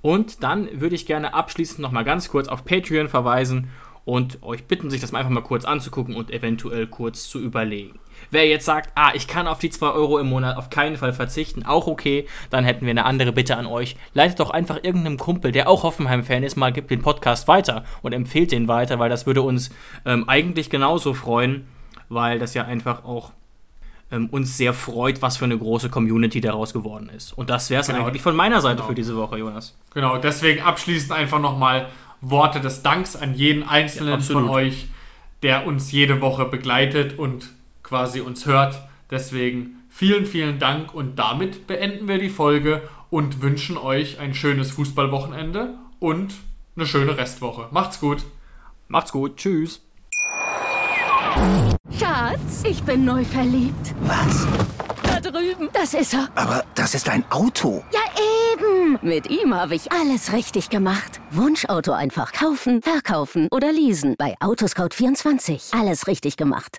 Und dann würde ich gerne abschließend nochmal ganz kurz auf Patreon verweisen und euch bitten, sich das einfach mal kurz anzugucken und eventuell kurz zu überlegen. Wer jetzt sagt, ah, ich kann auf die 2 Euro im Monat auf keinen Fall verzichten, auch okay, dann hätten wir eine andere Bitte an euch. Leitet doch einfach irgendeinem Kumpel, der auch Hoffenheim-Fan ist, mal gibt den Podcast weiter und empfehlt den weiter, weil das würde uns ähm, eigentlich genauso freuen. weil das ja einfach auch ähm, uns sehr freut, was für eine große Community daraus geworden ist. Und das wäre es Genau. eigentlich von meiner Seite Genau. für diese Woche, Jonas. Genau, deswegen abschließend einfach nochmal Worte des Danks an jeden Einzelnen Ja, von euch, der uns jede Woche begleitet und quasi uns hört. Deswegen vielen, vielen Dank und damit beenden wir die Folge und wünschen euch ein schönes Fußballwochenende und eine schöne Restwoche. Macht's gut. Macht's gut, tschüss. Schatz, ich bin neu verliebt. Was? Da drüben. Das ist er. Aber das ist ein Auto. Ja, eben. Mit ihm habe ich alles richtig gemacht. Wunschauto einfach kaufen, verkaufen oder leasen. Bei Autoscout24. Alles richtig gemacht.